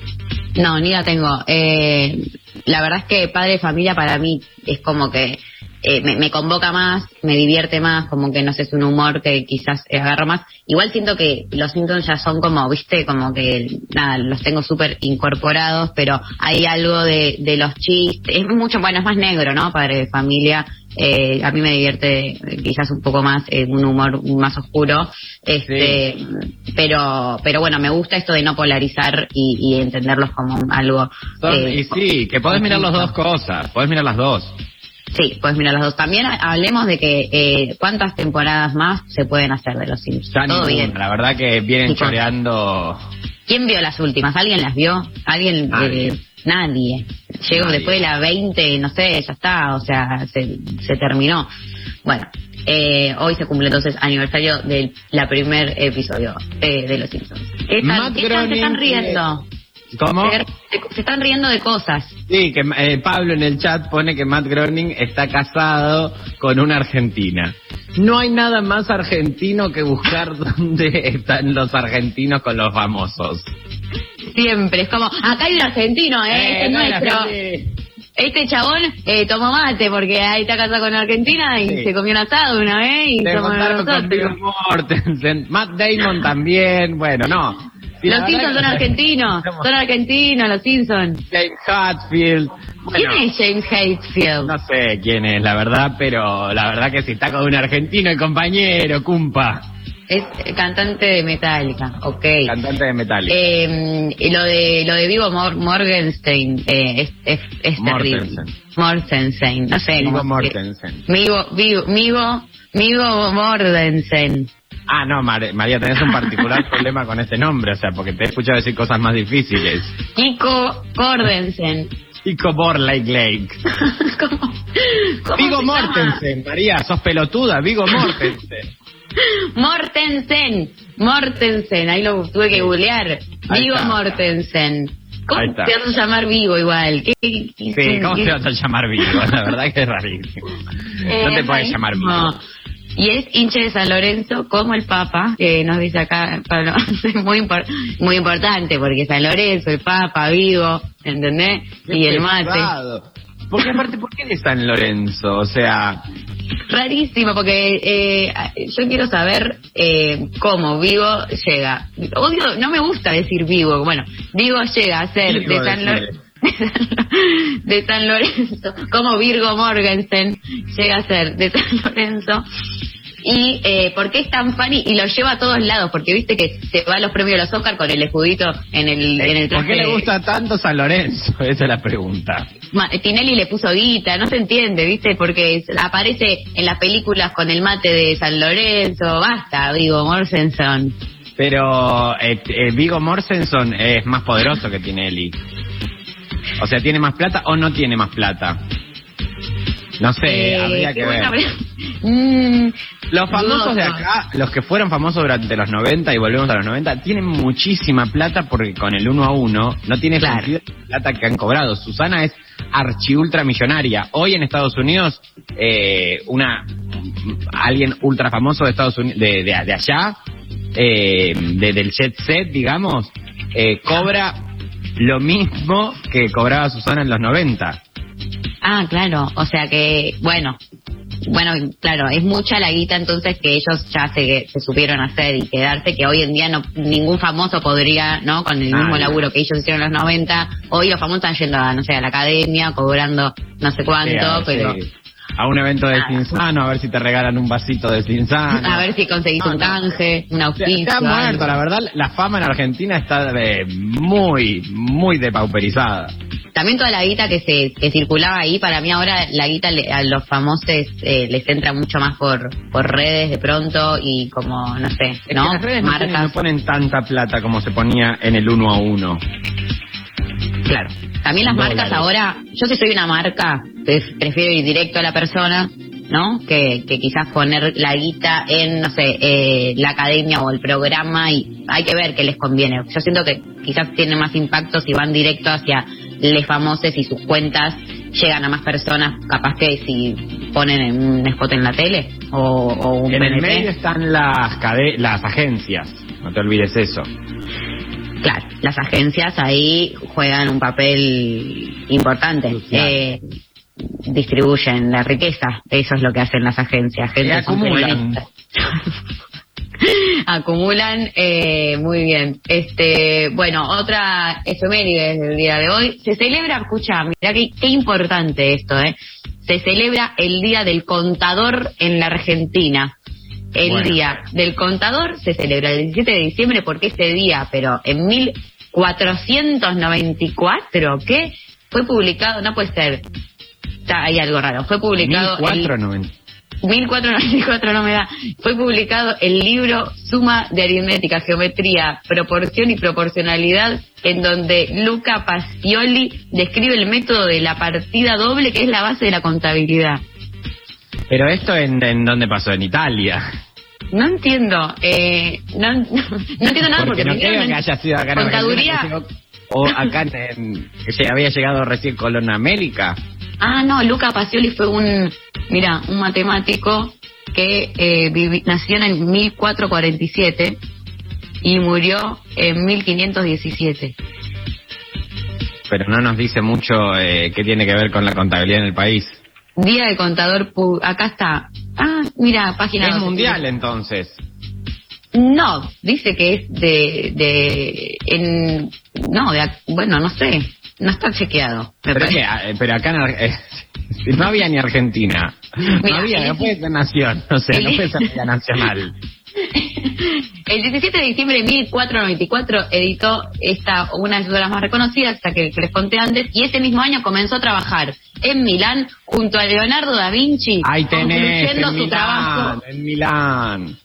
No, ni la tengo. Eh, la verdad es que Padre de Familia para mí es como que eh, me, me convoca más, me divierte más, como que no sé, es un humor que quizás agarro más. Igual siento que los Simpsons ya son como, viste, como que nada, los tengo súper incorporados, pero hay algo de, de los chistes, es mucho, bueno, es más negro, ¿no? Padre de Familia, Eh, a mí me divierte quizás un poco más eh, un humor más oscuro, este, pero pero bueno, me gusta esto de no polarizar y, y entenderlos como algo. Son- eh, y sí, que podés mirar las dos cosas, podés mirar las dos. Sí, puedes mirar las dos. También ha- hablemos de que eh, cuántas temporadas más se pueden hacer de los Sims. Ya Todo ninguna, bien. la verdad que vienen choreando. ¿Quién vio las últimas? ¿Alguien las vio? ¿Alguien? Nadie. eh, nadie. Llegó Nadie. después de la 20, no sé, ya está, o sea, se, se terminó. Bueno, eh, hoy se cumple entonces aniversario de la primer episodio eh, de Los Simpsons. ¿Qué qué están- se están Groening, riendo? ¿Cómo? Se, están riendo de cosas. Sí, que eh, Pablo en el chat pone que Matt Groening está casado con una argentina. No hay nada más argentino que buscar dónde están los argentinos con los famosos. Siempre, es como, acá hay un argentino, ¿eh? este es nuestro. Este chabón eh, tomó mate porque ahí está casado con Argentina y Sí. se comió un asado una vez y Se con Mortensen, Matt Damon también, bueno, no. Los Simpsons son argentinos, son argentinos los Simpsons. James Hatfield. Bueno, ¿Quién es James Hetfield? No sé quién es, la verdad, pero la verdad que si está con un argentino, el compañero, cumpa. Es cantante de Metallica, ok. Cantante de Metallica. Eh, lo de lo de Vivo Mor- Morgenstein eh, es, es, es terrible. Mortensen. No sé. Se- Mortensen. Vigo, Migo, Migo Mortensen. Ah, no, Mar- María, tenés un particular problema con ese nombre, o sea, porque te he escuchado decir cosas más difíciles. Kiko Mortensen. Chico Borlake Lake. ¿Cómo, cómo Vigo llama? Mortensen, María, sos pelotuda, Vigo Mortensen. Mortensen, Mortensen, ahí lo tuve que googlear. Ahí Vigo está. Mortensen. ¿Cómo te vas a llamar Vigo igual? ¿Qué, qué- Sí, ¿cómo qué- te vas a llamar Vigo? La verdad que es rarísimo. Eh, No te puedes rarísimo. llamar Vigo. Y es hincha de San Lorenzo como el Papa, que nos dice acá, Pablo, es muy, impor- muy importante, porque San Lorenzo, el Papa, Vigo, ¿entendés? Y el mate. pesado. Porque aparte, ¿por qué de San Lorenzo? O sea, Rarísimo, porque eh, yo quiero saber eh, cómo Vigo llega. Odio, no me gusta decir Vigo. Bueno, Vigo llega a ser de San, Lo- decile. de San Lorenzo, como Virgo Morgensen llega a ser de San Lorenzo. Y eh, por qué es tan fan y, y lo lleva a todos lados, porque viste que se va a los premios de los Oscar con el escudito en el, en el ¿por qué le gusta tanto San Lorenzo? Esa es la pregunta. Ma- Tinelli le puso guita, no se entiende, ¿viste? Porque aparece en las películas con el mate de San Lorenzo, basta, digo, Mortensen. Pero eh, eh, Vigo Mortensen es más poderoso que Tinelli. O sea, ¿tiene más plata o no tiene más plata? No sé, Eh, habría que ver. Mm, Los famosos de acá, los que fueron famosos durante los 90 y volvemos a los 90, tienen muchísima plata porque con el uno a uno no tiene Claro. sentido la plata que han cobrado. Susana es archi ultra millonaria. Hoy en Estados Unidos, eh, una alguien ultra famoso de Estados Unidos, de, de, de allá, eh, de- del jet set, digamos, eh, cobra lo mismo que cobraba Susana en los 90. Ah, claro, o sea que, bueno, bueno, claro, es mucha la guita entonces que ellos ya se, se supieron hacer y quedarse, que hoy en día no ningún famoso podría, ¿no? Con el mismo laburo que ellos hicieron en los 90, hoy los famosos están yendo a, no sé, a la academia, cobrando no sé cuánto, pero sí. A un evento de. Cinzano, a ver si te regalan un vasito de Cinzano. a ver si conseguís No, un no. canje, un Se, auspicio. ha muerto, la verdad, la fama en Argentina está de muy, muy depauperizada. También toda la guita que se que circulaba ahí, para mí ahora la guita le- a los famosos eh, les entra mucho más por por redes de pronto y como, no sé, Es que ¿no? las redes no ponen, Marcas. no ponen tanta plata como se ponía en el uno a uno. Claro. También las Dólares. marcas ahora, yo si soy una marca, pref- prefiero ir directo a la persona, ¿no? Que, que quizás poner la guita en, no sé, eh, la academia o el programa y hay que ver qué les conviene. Yo siento que quizás tiene más impacto si van directo hacia les famosos y sus cuentas llegan a más personas, capaz que si ponen en un spot en la tele o, o un En el medio están las, las agencias, no te olvides eso. Claro, las agencias ahí juegan un papel importante. Eh, distribuyen la riqueza, eso es lo que hacen las agencias. Gente acumulan. acumulan, eh, muy bien. Este, bueno, otra efeméride del día de hoy. Se celebra, escucha, mira qué, qué importante esto, ¿eh? se celebra el Día del Contador en la Argentina. El Bueno. Día del Contador se celebra el 17 de diciembre porque ese día, pero en 1494, ¿qué? Fue publicado, no puede ser, está hay algo raro, fue publicado... el- 1490. 1494 no me da. Fue publicado el libro Suma de Aritmética, Geometría, Proporción y Proporcionalidad, en donde Luca Pacioli describe el método de la partida doble, que es la base de la contabilidad. Pero esto en, en dónde pasó, en Italia. No entiendo, eh, no, no, no entiendo nada porque, no creo que haya sido acá en contaduría. Argentina, llegó- O acá en, se había llegado recién Colón América. Ah, no, Luca Pacioli fue un, mira, un matemático que eh, vivi- nació en 1447 y murió en 1517. Pero no nos dice mucho eh, qué tiene que ver con la contabilidad en el país. Día del contador, acá está. Ah, mira, página Es 12. mundial entonces. No, dice que es de, de, en, no, de, bueno, no sé, no está chequeado. me Pero, que, ah, pero acá en eh, no había ni Argentina. no había, no puede ser nación. O sea, no puede ser nacional. El 17 de diciembre de 1494 editó esta, una de sus obras más reconocidas, esta que, que les conté antes, y ese mismo año comenzó a trabajar en Milán junto a Leonardo da Vinci, Ahí tenés, concluyendo en su Milán, trabajo. en Milán.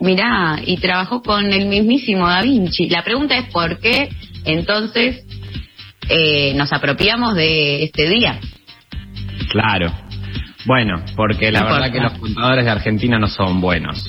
Mirá, y trabajó con el mismísimo Da Vinci. La pregunta es por qué entonces eh, nos apropiamos de este día. Claro. Bueno, porque la No verdad importa. que los contadores de Argentina no son buenos.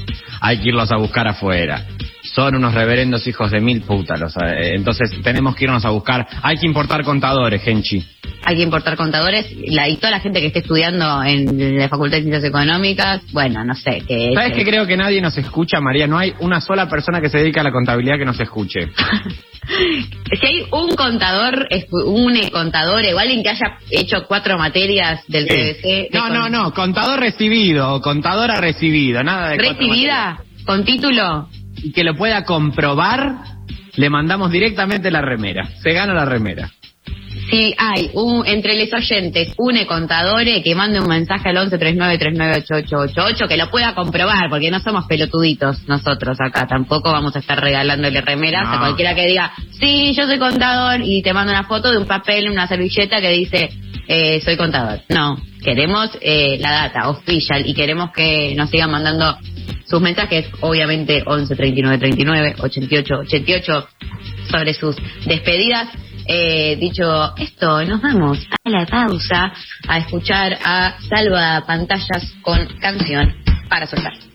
Hay que irlos a buscar afuera. Son unos reverendos hijos de mil putas. los, eh, entonces tenemos que irnos a buscar. Hay que importar contadores, Genchi. Hay que importar contadores la, y toda la gente que esté estudiando en la Facultad de Ciencias Económicas, bueno, no sé, que ¿Sabes que creo que nadie nos escucha, María? No hay una sola persona que se dedica a la contabilidad que nos escuche. si hay un contador, un contador o alguien que haya hecho cuatro materias del de No, no, no. Contador recibido contadora recibido. Nada de recibida con título, y que lo pueda comprobar, le mandamos directamente la remera. Se gana la remera. Si hay un, entre los oyentes un contadore que mande un mensaje al 11 39 39 8888 que lo pueda comprobar, porque no somos pelotuditos nosotros acá, tampoco vamos a estar regalándole remeras a No. cualquiera que diga, sí, yo soy contador y te manda una foto de un papel, una servilleta que dice, eh, soy contador. No, queremos eh, la data oficial y queremos que nos sigan mandando sus mensajes, obviamente 11 39 39 88 88 sobre sus despedidas. Eh, dicho esto, nos vamos a la pausa a escuchar a Salva Pantallas con canción para soltar.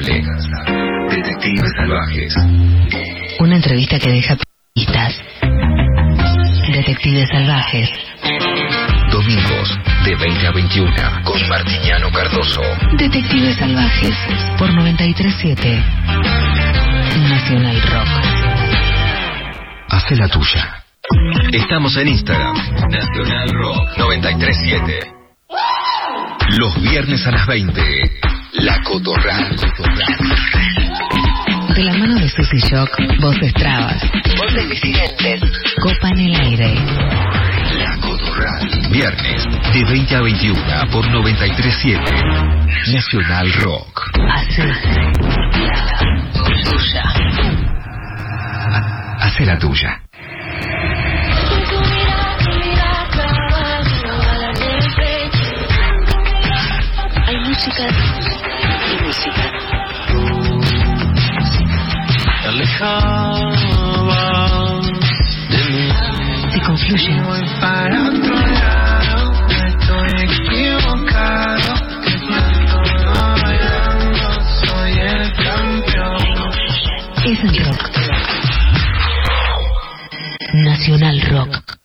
Incansable. Detectives salvajes. Una entrevista que deja pistas. Detectives salvajes. Domingos de 20 a 21 con Martiniano Cardoso. Detectives salvajes. Por 937. Nacional Rock. Hace la tuya. Estamos en Instagram. Nacional Rock 937. Los viernes a las 20. La Cotorral. De la mano de Susy Shock, voces trabas. Voces disidentes. Copa en el aire. La Cotorral. Viernes de 20 a 21 por 937. Nacional Rock. Hace la tuya. Hace la tuya. Hay música música. alejaba de mí. Se confluyen. Voy para otro lado, no estoy equivocado. Que todo bailando, soy el campeón. Es el rock.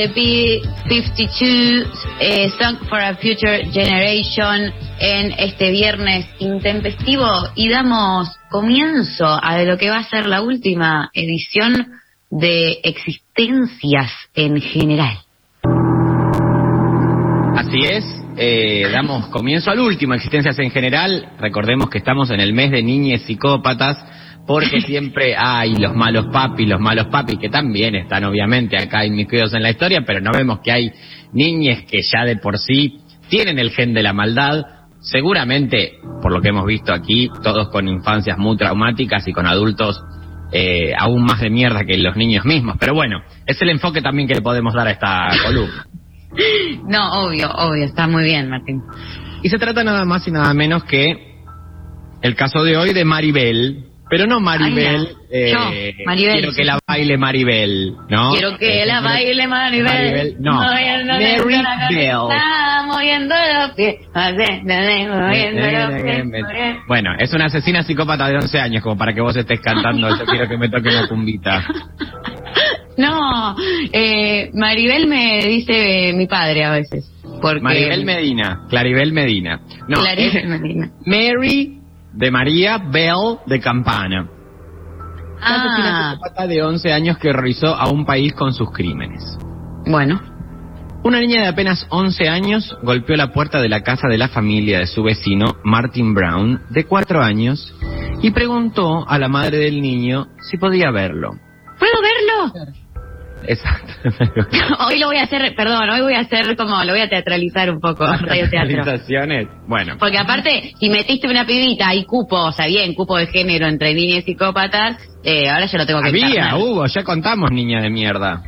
The B-52 eh, Song for a Future Generation en este viernes intempestivo y damos comienzo a lo que va a ser la última edición de Existencias en General. Así es, eh, damos comienzo al último, Existencias en General. Recordemos que estamos en el mes de niñes psicópatas, porque siempre hay los malos papis, los malos papis, que también están obviamente acá inmiscuidos en la historia, pero no vemos que hay niñes que ya de por sí tienen el gen de la maldad. Seguramente, por lo que hemos visto aquí, todos con infancias muy traumáticas y con adultos eh, aún más de mierda que los niños mismos. Pero bueno, es el enfoque también que le podemos dar a esta columna. No, obvio, obvio, está muy bien, Martín. Y se trata nada más y nada menos que el caso de hoy de Maribel. Pero no Maribel, Ay, eh, Yo, Maribel, quiero que la baile Maribel, ¿no? Quiero que Eh, la baile Maribel. Maribel, no. Moviendo Mary Bell. Moviendo los pies. Moviendo los pies. Bueno, es una asesina psicópata de 11 años, como para que vos estés cantando, yo quiero que me toque una cumbita. No, eh, Maribel me dice mi padre a veces. Porque Maribel Medina, Claribel Medina. No, Claribel es Medina. Mary de María Bell de Campana. Una Ah, psicópata de 11 años que horrorizó a un país con sus crímenes. bueno. Una niña de apenas 11 años golpeó la puerta de la casa de la familia de su vecino, Martin Brown, de 4 años, y preguntó a la madre del niño si podía verlo. ¿Puedo verlo? Exacto. Hoy lo voy a hacer, perdón, hoy voy a hacer como, lo voy a teatralizar un poco, radio teatro. Bueno, Porque aparte, si metiste una pibita y cupo, o sea, bien, cupo de género entre niñas y psicópatas, eh, ahora yo lo tengo que había, encarnar. hubo, ya contamos, niña de mierda.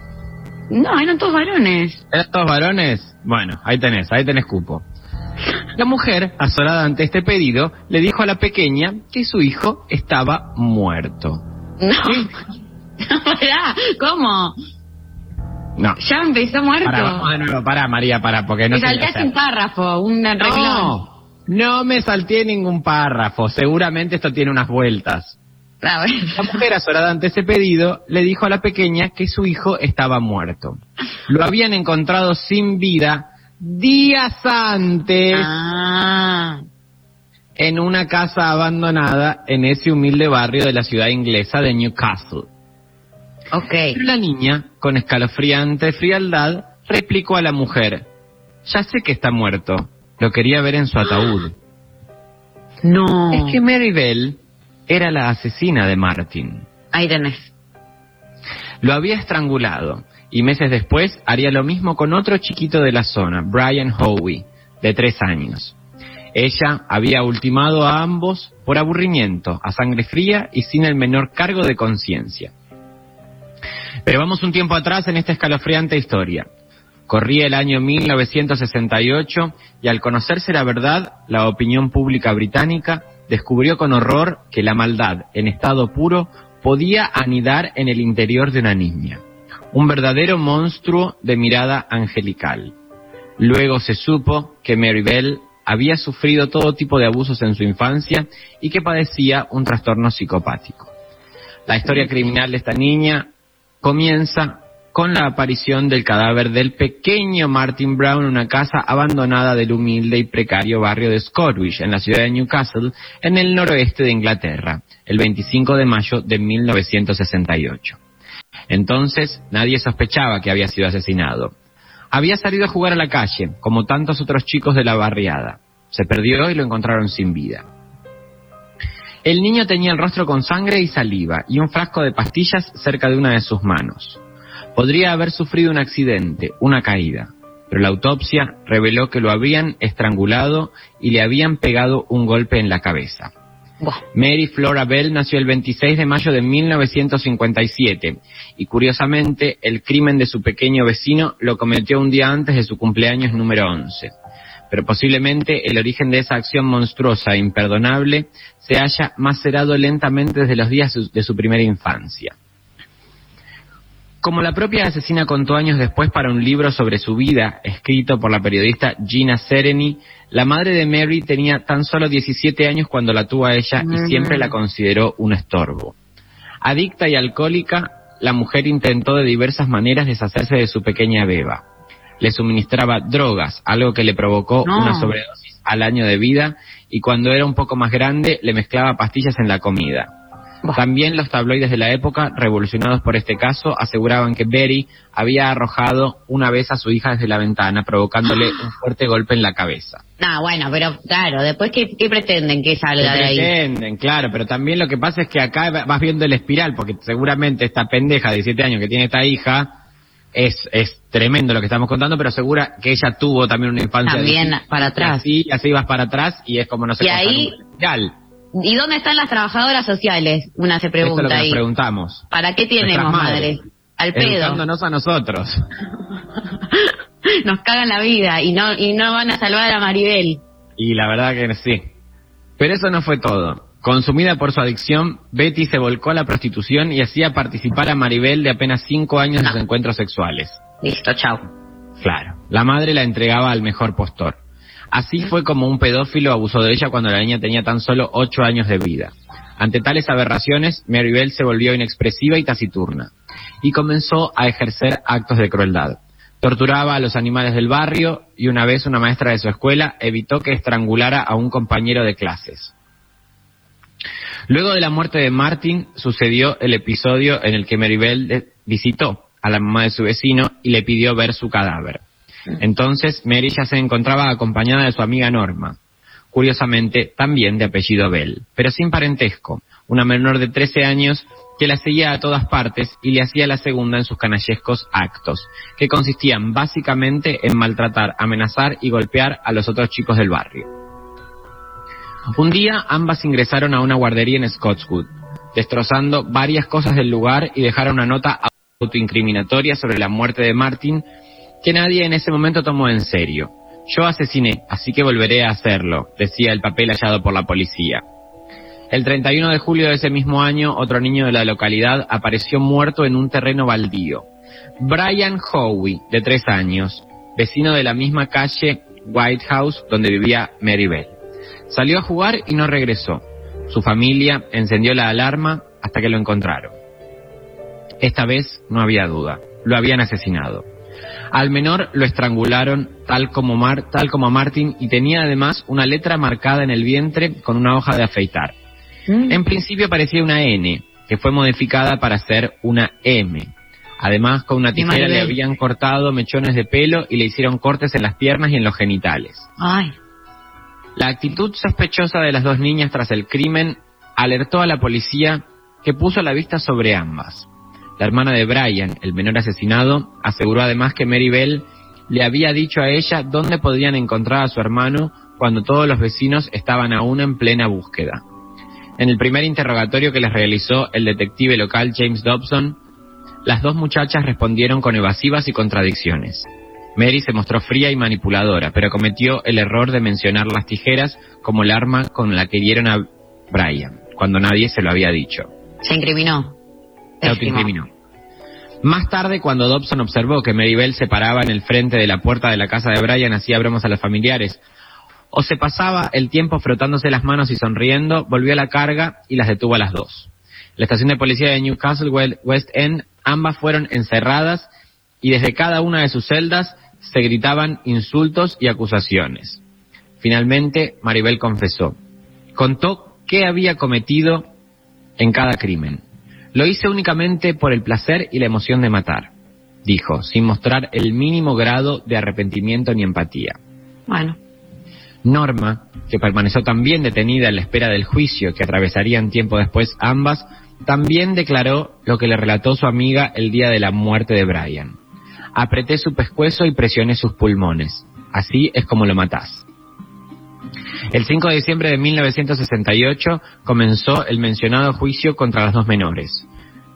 No, eran todos varones. ¿Eran todos varones? Bueno, ahí tenés, ahí tenés cupo. La mujer, azorada ante este pedido, le dijo a la pequeña que su hijo estaba muerto. No. Pará, ¿cómo? No. Ya empezó muerto. Pará, vamos de nuevo, pará, María, pará, porque no Me te- saltaste un párrafo, un renglón. No, no me salté ningún párrafo. Seguramente esto tiene unas vueltas. Ah. La mujer, azorada ante ese pedido, le dijo a la pequeña que su hijo estaba muerto. Lo habían encontrado sin vida días antes Ah, en una casa abandonada en ese humilde barrio de la ciudad inglesa de Newcastle. La niña, con escalofriante frialdad, replicó a la mujer, ya sé que está muerto, lo quería ver en su ataúd. No. Es que Mary Bell era la asesina de Martin. Ahí tenés. Lo había estrangulado y meses después haría lo mismo con otro chiquito de la zona, Brian Howie, de tres años. Ella había ultimado a ambos por aburrimiento, a sangre fría y sin el menor cargo de conciencia. Pero vamos un tiempo atrás en esta escalofriante historia. Corría el año 1968 y al conocerse la verdad, la opinión pública británica descubrió con horror que la maldad en estado puro podía anidar en el interior de una niña. Un verdadero monstruo de mirada angelical. Luego se supo que Mary Bell había sufrido todo tipo de abusos en su infancia y que padecía un trastorno psicopático. La historia criminal de esta niña comienza con la aparición del cadáver del pequeño Martin Brown en una casa abandonada del humilde y precario barrio de Scotwish, en la ciudad de Newcastle, en el noroeste de Inglaterra, el 25 de mayo de 1968. Entonces nadie sospechaba que había sido asesinado. Había salido a jugar a la calle, como tantos otros chicos de la barriada. Se perdió y lo encontraron sin vida. El niño tenía el rostro con sangre y saliva y un frasco de pastillas cerca de una de sus manos. Podría haber sufrido un accidente, una caída, pero la autopsia reveló que lo habían estrangulado y le habían pegado un golpe en la cabeza. Mary Flora Bell nació el 26 de mayo de 1957 y curiosamente el crimen de su pequeño vecino lo cometió un día antes de su cumpleaños número 11. Pero posiblemente el origen de esa acción monstruosa e imperdonable se haya macerado lentamente desde los días de su- primera infancia. Como la propia asesina contó años después para un libro sobre su vida, escrito por la periodista Gina Sereni, la madre de Mary tenía tan solo 17 años cuando la tuvo a ella y siempre la consideró un estorbo. Adicta y alcohólica, la mujer intentó de diversas maneras deshacerse de su pequeña beba. Le suministraba drogas, algo que le provocó No. una sobredosis al año de vida, y cuando era un poco más grande le mezclaba pastillas en la comida. También los tabloides de la época, revolucionados por este caso, aseguraban que Betty había arrojado una vez a su hija desde la ventana, provocándole un fuerte golpe en la cabeza. No, bueno, pero claro, después, ¿qué, qué pretenden que salga de ahí? pretenden, claro, pero también lo que pasa es que acá va- vas viendo el espiral, porque seguramente esta pendeja de 17 años que tiene esta hija es, es tremendo lo que estamos contando, pero segura que ella tuvo también una infancia También difícil. para atrás. Así, así vas para atrás y es como no sé Y ahí-. ¿Y dónde están las trabajadoras sociales? Una se Esto es lo pregunta nos ahí. preguntamos. ¿Para qué tenemos, Nuestras madre? madres. Al pedo. Educándonos a nosotros. Nos cagan la vida y no y no van a salvar a Maribel. Y la verdad que sí. Pero eso no fue todo. Consumida por su adicción, Betty se volcó a la prostitución y hacía participar a Maribel de apenas cinco años en sus encuentros sexuales. Listo, chao. Claro. La madre la entregaba al mejor postor. Así fue como un pedófilo abusó de ella cuando la niña tenía tan solo ocho años de vida. Ante tales aberraciones, Maribel se volvió inexpresiva y taciturna, y comenzó a ejercer actos de crueldad. Torturaba a los animales del barrio y una vez una maestra de su escuela evitó que estrangulara a un compañero de clases. Luego de la muerte de Martin, sucedió el episodio en el que Maribel de- visitó a la mamá de su vecino y le pidió ver su cadáver. Entonces, Mary ya se encontraba acompañada de su amiga Norma, curiosamente también de apellido Bell, pero sin parentesco, una menor de 13 años que la seguía a todas partes y le hacía la segunda en sus canallescos actos, que consistían básicamente en maltratar, amenazar y golpear a los otros chicos del barrio. Un día ambas ingresaron a una guardería en Scottswood, destrozando varias cosas del lugar y dejaron una nota autoincriminatoria sobre la muerte de Martin que nadie en ese momento tomó en serio. Yo asesiné, así que volveré a hacerlo, decía el papel hallado por la policía. El 31 de julio de ese mismo año, otro niño de la localidad apareció muerto en un terreno baldío. Brian Howie, de tres años, vecino de la misma calle White House donde vivía Mary Bell. Salió a jugar y no regresó. Su familia encendió la alarma hasta que lo encontraron. Esta vez no había duda, lo habían asesinado. Al menor lo estrangularon tal como, Mar- tal como a Martin y tenía además una letra marcada en el vientre con una hoja de afeitar. En principio parecía una N, que fue modificada para ser una M. Además, con una tijera le habían cortado mechones de pelo y le hicieron cortes en las piernas y en los genitales. Ay. La actitud sospechosa de las dos niñas tras el crimen alertó a la policía que puso la vista sobre ambas. La hermana de Brian, el menor asesinado, aseguró además que Mary Bell le había dicho a ella dónde podían encontrar a su hermano cuando todos los vecinos estaban aún en plena búsqueda. En el primer interrogatorio que les realizó el detective local James Dobson, las dos muchachas respondieron con evasivas y contradicciones. Mary se mostró fría y manipuladora, pero cometió el error de mencionar las tijeras como el arma con la que dieron a Brian, cuando nadie se lo había dicho. Se incriminó. Se autoincriminó. Más tarde, cuando Dobson observó que Maribel se paraba en el frente de la puerta de la casa de Brian, hacía bromas a los familiares, o se pasaba el tiempo frotándose las manos y sonriendo, volvió a la carga y las detuvo a las dos. La estación de policía de Newcastle West End, ambas fueron encerradas y desde cada una de sus celdas se gritaban insultos y acusaciones. Finalmente, Maribel confesó. Contó qué había cometido en cada crimen. Lo hice únicamente por el placer y la emoción de matar, dijo, sin mostrar el mínimo grado de arrepentimiento ni empatía. Bueno. Norma, que permaneció también detenida en la espera del juicio que atravesarían tiempo después ambas, también declaró lo que le relató su amiga el día de la muerte de Brian. Apreté su pescuezo y presioné sus pulmones. Así es como lo matás. El 5 de diciembre de 1968 comenzó el mencionado juicio contra las dos menores.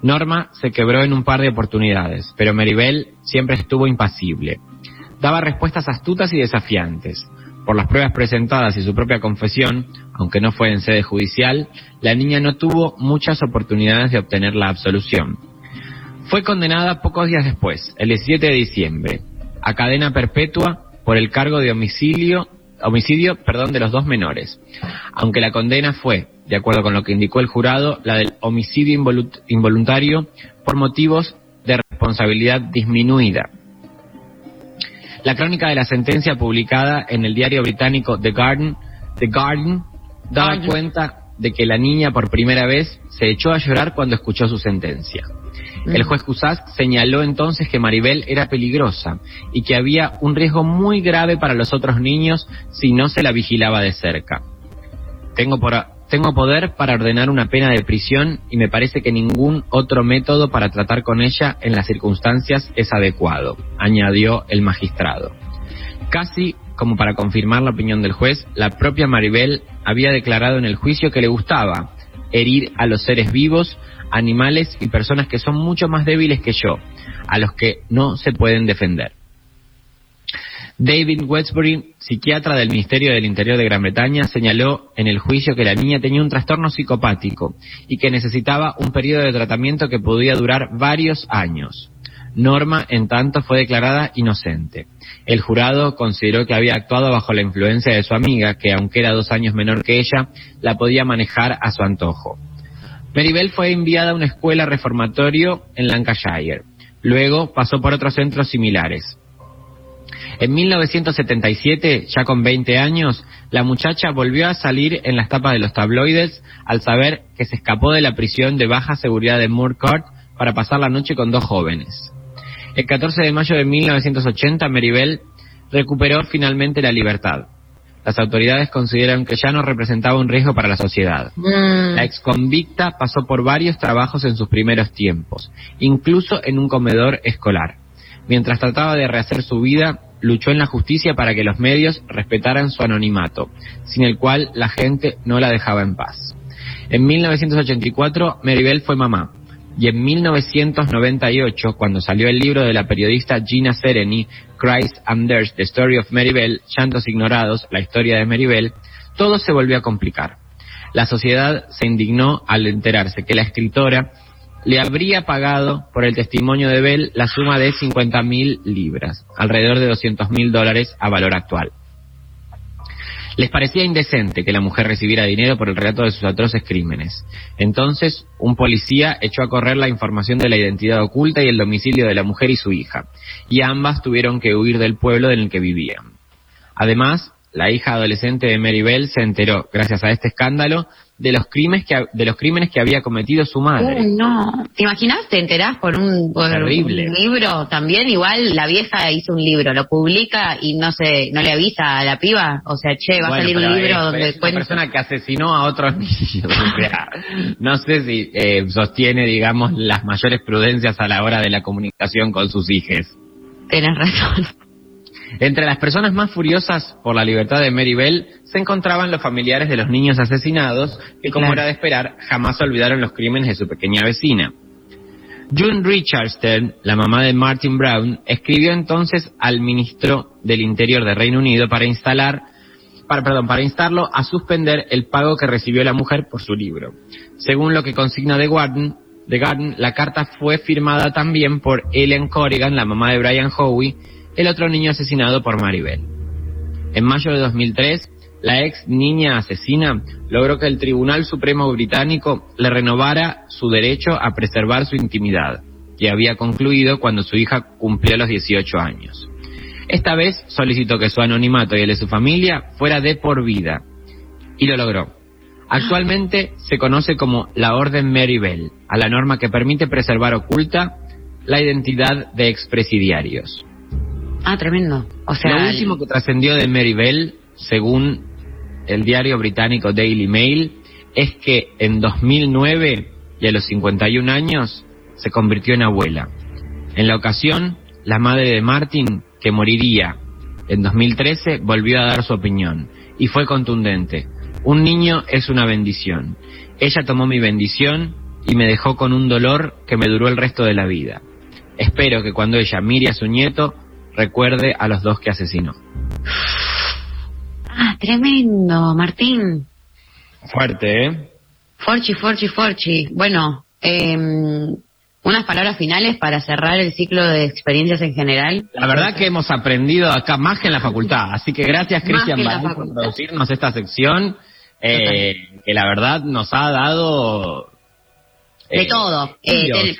Norma se quebró en un par de oportunidades, pero Maribel siempre estuvo impasible. Daba respuestas astutas y desafiantes. Por las pruebas presentadas y su propia confesión, aunque no fue en sede judicial, la niña no tuvo muchas oportunidades de obtener la absolución. Fue condenada pocos días después, el 17 de diciembre, a cadena perpetua por el cargo de homicidio, homicidio perdón, de los dos menores, aunque la condena fue, de acuerdo con lo que indicó el jurado, la del homicidio involut- involuntario por motivos de responsabilidad disminuida. La crónica de la sentencia publicada en el diario británico The Garden, The Garden daba cuenta de que la niña por primera vez se echó a llorar cuando escuchó su sentencia. El juez Cusack señaló entonces que Maribel era peligrosa y que había un riesgo muy grave para los otros niños si no se la vigilaba de cerca. Tengo, por, tengo poder para ordenar una pena de prisión y me parece que ningún otro método para tratar con ella en las circunstancias es adecuado, añadió el magistrado. Casi como para confirmar la opinión del juez, la propia Maribel había declarado en el juicio que le gustaba herir a los seres vivos, animales y personas que son mucho más débiles que yo, a los que no se pueden defender. David Westbury, psiquiatra del Ministerio del Interior de Gran Bretaña, señaló en el juicio que la niña tenía un trastorno psicopático y que necesitaba un periodo de tratamiento que podía durar varios años. Norma, en tanto, fue declarada inocente. El jurado consideró que había actuado bajo la influencia de su amiga, que aunque era dos años menor que ella, la podía manejar a su antojo. Maribel fue enviada a una escuela reformatorio en Lancashire. Luego pasó por otros centros similares. En 1977, ya con 20 años, la muchacha volvió a salir en las tapas de los tabloides al saber que se escapó de la prisión de baja seguridad de Moor Court para pasar la noche con dos jóvenes. El 14 de mayo de 1980, Maribel recuperó finalmente la libertad. Las autoridades consideran que ya no representaba un riesgo para la sociedad. La exconvicta pasó por varios trabajos en sus primeros tiempos, incluso en un comedor escolar. Mientras trataba de rehacer su vida, luchó en la justicia para que los medios respetaran su anonimato, sin el cual la gente no la dejaba en paz. En 1984, Maribel fue mamá. Y en 1998, cuando salió el libro de la periodista Gina Sereni, Christ and The Story of Maribel, Llantos Ignorados, la historia de Maribel, todo se volvió a complicar. La sociedad se indignó al enterarse que la escritora le habría pagado por el testimonio de Bell la suma de 50 mil libras, alrededor de 200 mil dólares a valor actual. Les parecía indecente que la mujer recibiera dinero por el relato de sus atroces crímenes. Entonces, un policía echó a correr la información de la identidad oculta y el domicilio de la mujer y su hija, y ambas tuvieron que huir del pueblo en el que vivían. Además, la hija adolescente de Mary Bell se enteró, gracias a este escándalo, de los crímenes que, de los crímenes que había cometido su madre. Uy, no. ¿Te imaginas? ¿Te enterás por un, por Terrible. un libro también? Igual la vieja hizo un libro, lo publica y no se, no le avisa a la piba. O sea, che, va a salir un libro es- donde es una persona que asesinó a otros niños. O sea, no sé si eh, sostiene, digamos, las mayores prudencias a la hora de la comunicación con sus hijos. Tenés razón. Entre las personas más furiosas por la libertad de Mary Bell se encontraban los familiares de los niños asesinados, que como Claro. era de esperar, jamás olvidaron los crímenes de su pequeña vecina. June Richardson, la mamá de Martin Brown, escribió entonces al ministro del Interior de Reino Unido para instalar, para, perdón, para instarlo a suspender el pago que recibió la mujer por su libro. Según lo que consigna The Guardian, The Guardian, la carta fue firmada también por Ellen Corrigan, la mamá de Brian Howie, el otro niño asesinado por Maribel. En mayo de 2003, la ex niña asesina logró que el Tribunal Supremo británico le renovara su derecho a preservar su intimidad, que había concluido cuando su hija cumplió los 18 años. Esta vez solicitó que su anonimato y el de su familia fuera de por vida, y lo logró. Actualmente se conoce como la Orden Mary Bell, a la norma que permite preservar oculta la identidad de expresidiarios. Ah, tremendo. O sea, Lo último que trascendió de Mary Bell, según el diario británico Daily Mail, es que en 2009 y a los 51 años se convirtió en abuela. En la ocasión, la madre de Martin, que moriría en 2013, volvió a dar su opinión y fue contundente. Un niño es una bendición. Ella tomó mi bendición y me dejó con un dolor que me duró el resto de la vida. Espero que cuando ella mire a su nieto, recuerde a los dos que asesinó. Ah, tremendo, Martín. Fuerte, ¿eh? Forchi, Forchi, Forchi. Bueno, eh, unas palabras finales para cerrar el ciclo de experiencias en general. La verdad que hemos aprendido acá más que en la facultad, así que gracias Cristian por producirnos esta sección, eh, que la verdad nos ha dado De Eh, todo. Eh.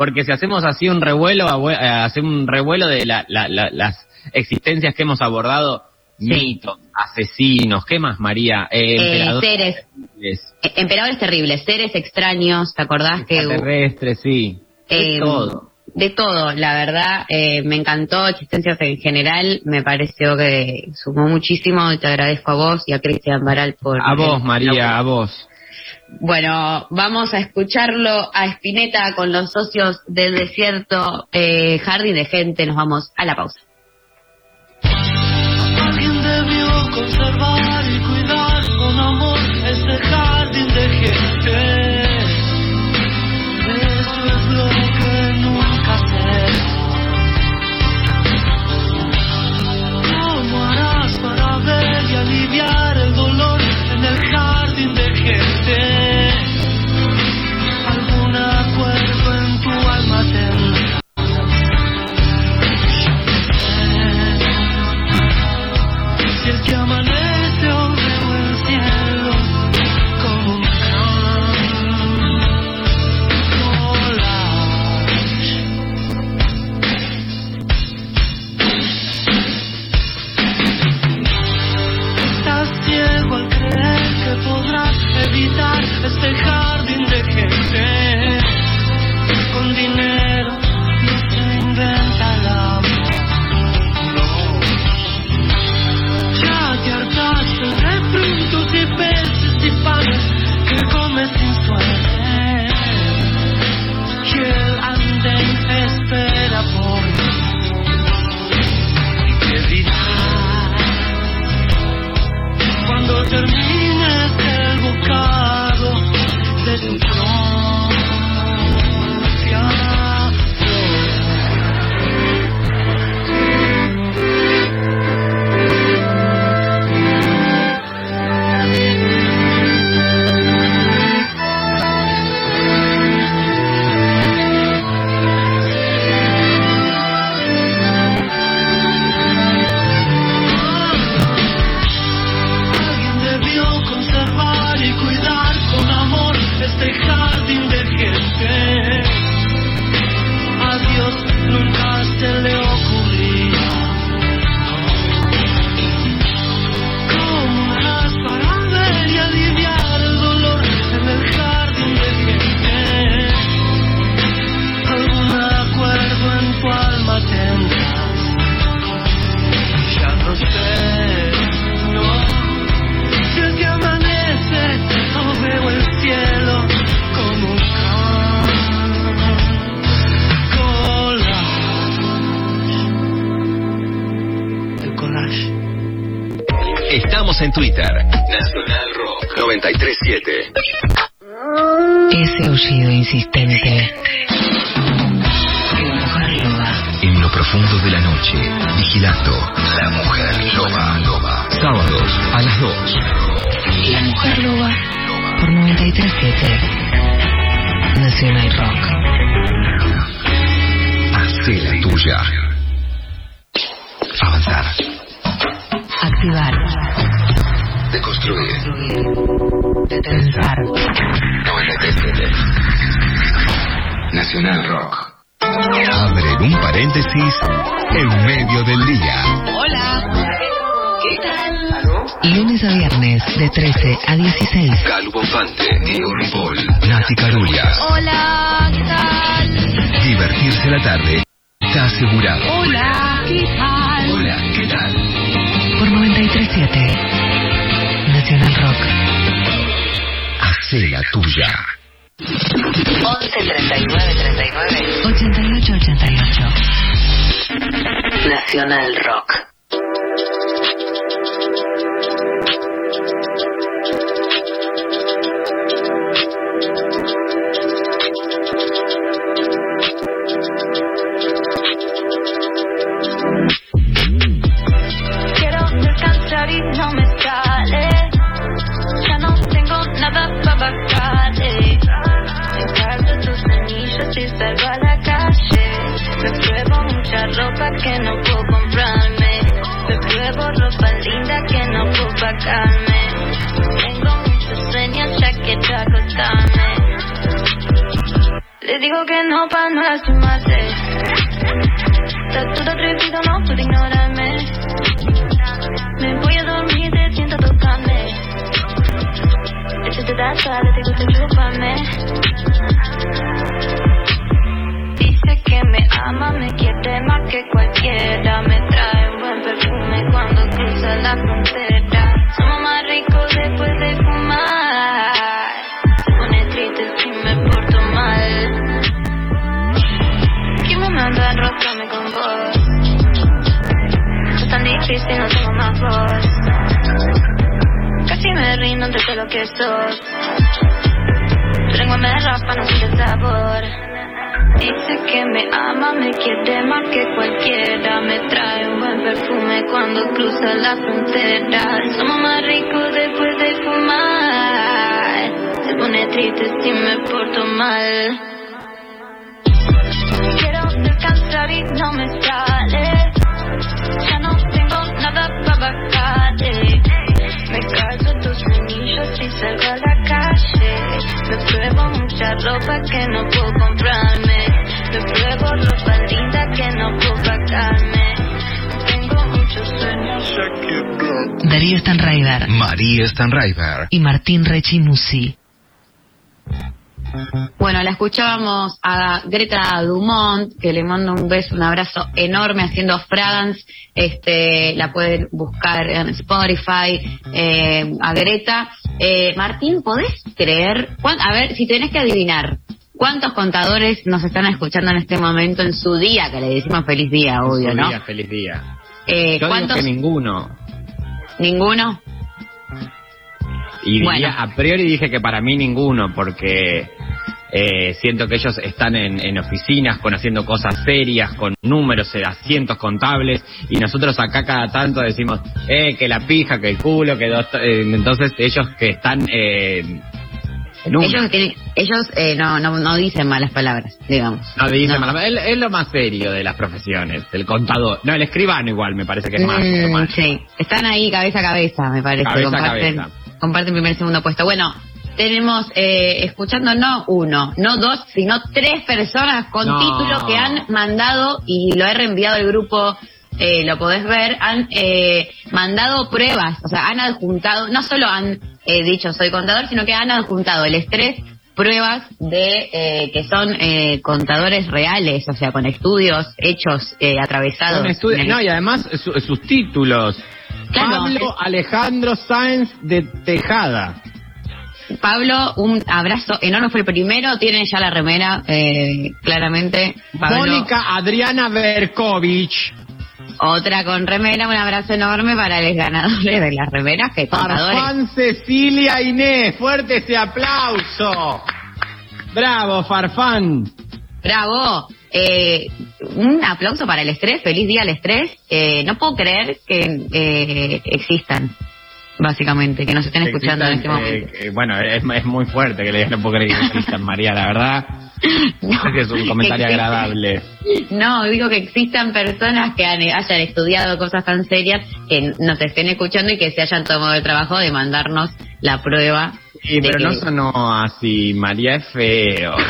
Porque si hacemos así un revuelo, eh, hacer un revuelo de la- la- la- las existencias que hemos abordado, mitos, asesinos, ¿qué más, María? Eh, eh, emperadores seres, terribles, emperadores terribles, seres extraños, ¿te acordás que extraterrestres, sí. De todo. De todo, la verdad, eh, me encantó Existencias en general, me pareció que sumó muchísimo y te agradezco a vos y a Cristian Baral por... A vos, María, a vos. Bueno, vamos a escucharlo a Spinetta con los socios del desierto, eh, Jardín de Gente, nos vamos a la pausa. Alguien debió conservar y cuidar con amor ese jardín de gente. Eso es lo que nunca. ¿Cómo harás para ver y aliviar este jardín de gente. Con dinero y peces y panes que comes sin suerte. Y el andén espera por ti. ¿Y qué dirás cuando termines En Twitter. Nacional Rock 937. Ese aullido insistente. La mujer loba. En lo profundo de la noche, vigilando. La mujer loba. loba. Sábados a las 2. La mujer loba. Por 937. Nacional Rock. Hacé la tuya. Avanzar. Activar. Deconstruir. Pensar. 937. Nacional Rock. Abren un paréntesis en medio del día. Hola. ¿Qué tal? Lunes a viernes de 13 a 16. Calu Bonfante, Diego Ripoll, Nati Carulla. Hola, ¿qué tal? Divertirse la tarde está asegurado. Hola, ¿qué tal? Hola, ¿qué tal? Por 937. Nacional Rock. Hacé la tuya. 11 39 39 88 88. Nacional Rock. Tengo muchos sueños ya quiero acostarme. digo que no para no lastimarte. Estás todo atrevido, no puedo ignorarme. Me voy a dormir te siento tocarme. Esto te da sal, te gusta chuparme. Dice que me ama, me quiere más que cualquiera. Me trae un buen perfume cuando cruza la frontera. Ricos después de fumar. Pone triste si me porto mal. Que me manda a enroscarme con vos. Es tan difícil, no tengo más voz. Casi me rindo ante todo lo que sos. Tu lengua me raspa, no siente sabor. Dice que me ama, me quiere más que cualquiera. Me trae un buen perfume cuando cruza la frontera. Somos más ricos después de fumar. Se pone triste si me porto mal. Quiero descansar y no me sale. Ya no tengo nada para bajarle. Me calzo tus anillos y salgo a la calle. Me pruebo mucha ropa que no puedo comprarme. Ropa linda que no puedo pagarme. Tengo muchos sueños. Darío Stanraiver María Stanraiver. y Martín Rechimusi. Bueno, la escuchábamos a Greta Dumont, que le mando un beso, un abrazo enorme haciendo Fragance. Este, la pueden buscar en Spotify, eh, a Greta. Eh, Martín, ¿podés creer? A ver, si tenés que adivinar, ¿cuántos contadores nos están escuchando en este momento en su día? Que le decimos feliz día, obvio, Feliz ¿no? día, feliz día. Eh, Yo digo ¿Cuántos? que ninguno. ¿Ninguno? Y diría- Bueno. a priori dije que para mí ninguno, porque eh, siento que ellos están en, en oficinas con haciendo cosas serias, con números, eh, asientos contables, y nosotros acá cada tanto decimos, eh, que la pija, que el culo, que dos... eh, entonces ellos que están... Eh, en una. Ellos, tienen, ellos eh, no, no, no dicen malas palabras, digamos. No, dice No. mal- es, es lo más serio de las profesiones, el contador. No, el escribano igual me parece que es más. Mm, más. sí, están ahí cabeza a cabeza, me parece. Cabeza comparten, cabeza. comparten primer y segundo puesto. Bueno, tenemos eh, escuchando no uno, no dos, sino tres personas con No. título que han mandado, y lo he reenviado al grupo, eh, lo podés ver, han eh, mandado pruebas, o sea, han adjuntado, no solo han eh, dicho soy contador, sino que han adjuntado el estrés pruebas de eh, que son eh, contadores reales, o sea, con estudios hechos, eh, atravesados. Estudios- no, y además su- sus títulos. Claro, Pablo Alejandro Sáenz de Tejada. Pablo, un abrazo enorme, fue el primero, tiene ya la remera, eh, claramente. Pablo, Mónica Adriana Berkovich. Otra con remera, un abrazo enorme para los ganadores de las remeras, que contadores. Farfán Cecilia Inés. Fuerte ese aplauso. Bravo, Farfán. Bravo. Eh, un aplauso para el estrés, feliz día al estrés. Eh, no puedo creer que eh, existan, básicamente, que nos estén escuchando en este momento. eh, bueno, es, es muy fuerte que le creer que existan, María, la verdad. Si es un comentario agradable. No, digo que existan personas que han- hayan estudiado cosas tan serias que nos estén escuchando y que se hayan tomado el trabajo de mandarnos la prueba. Sí, pero que- no sonó así, María, es feo.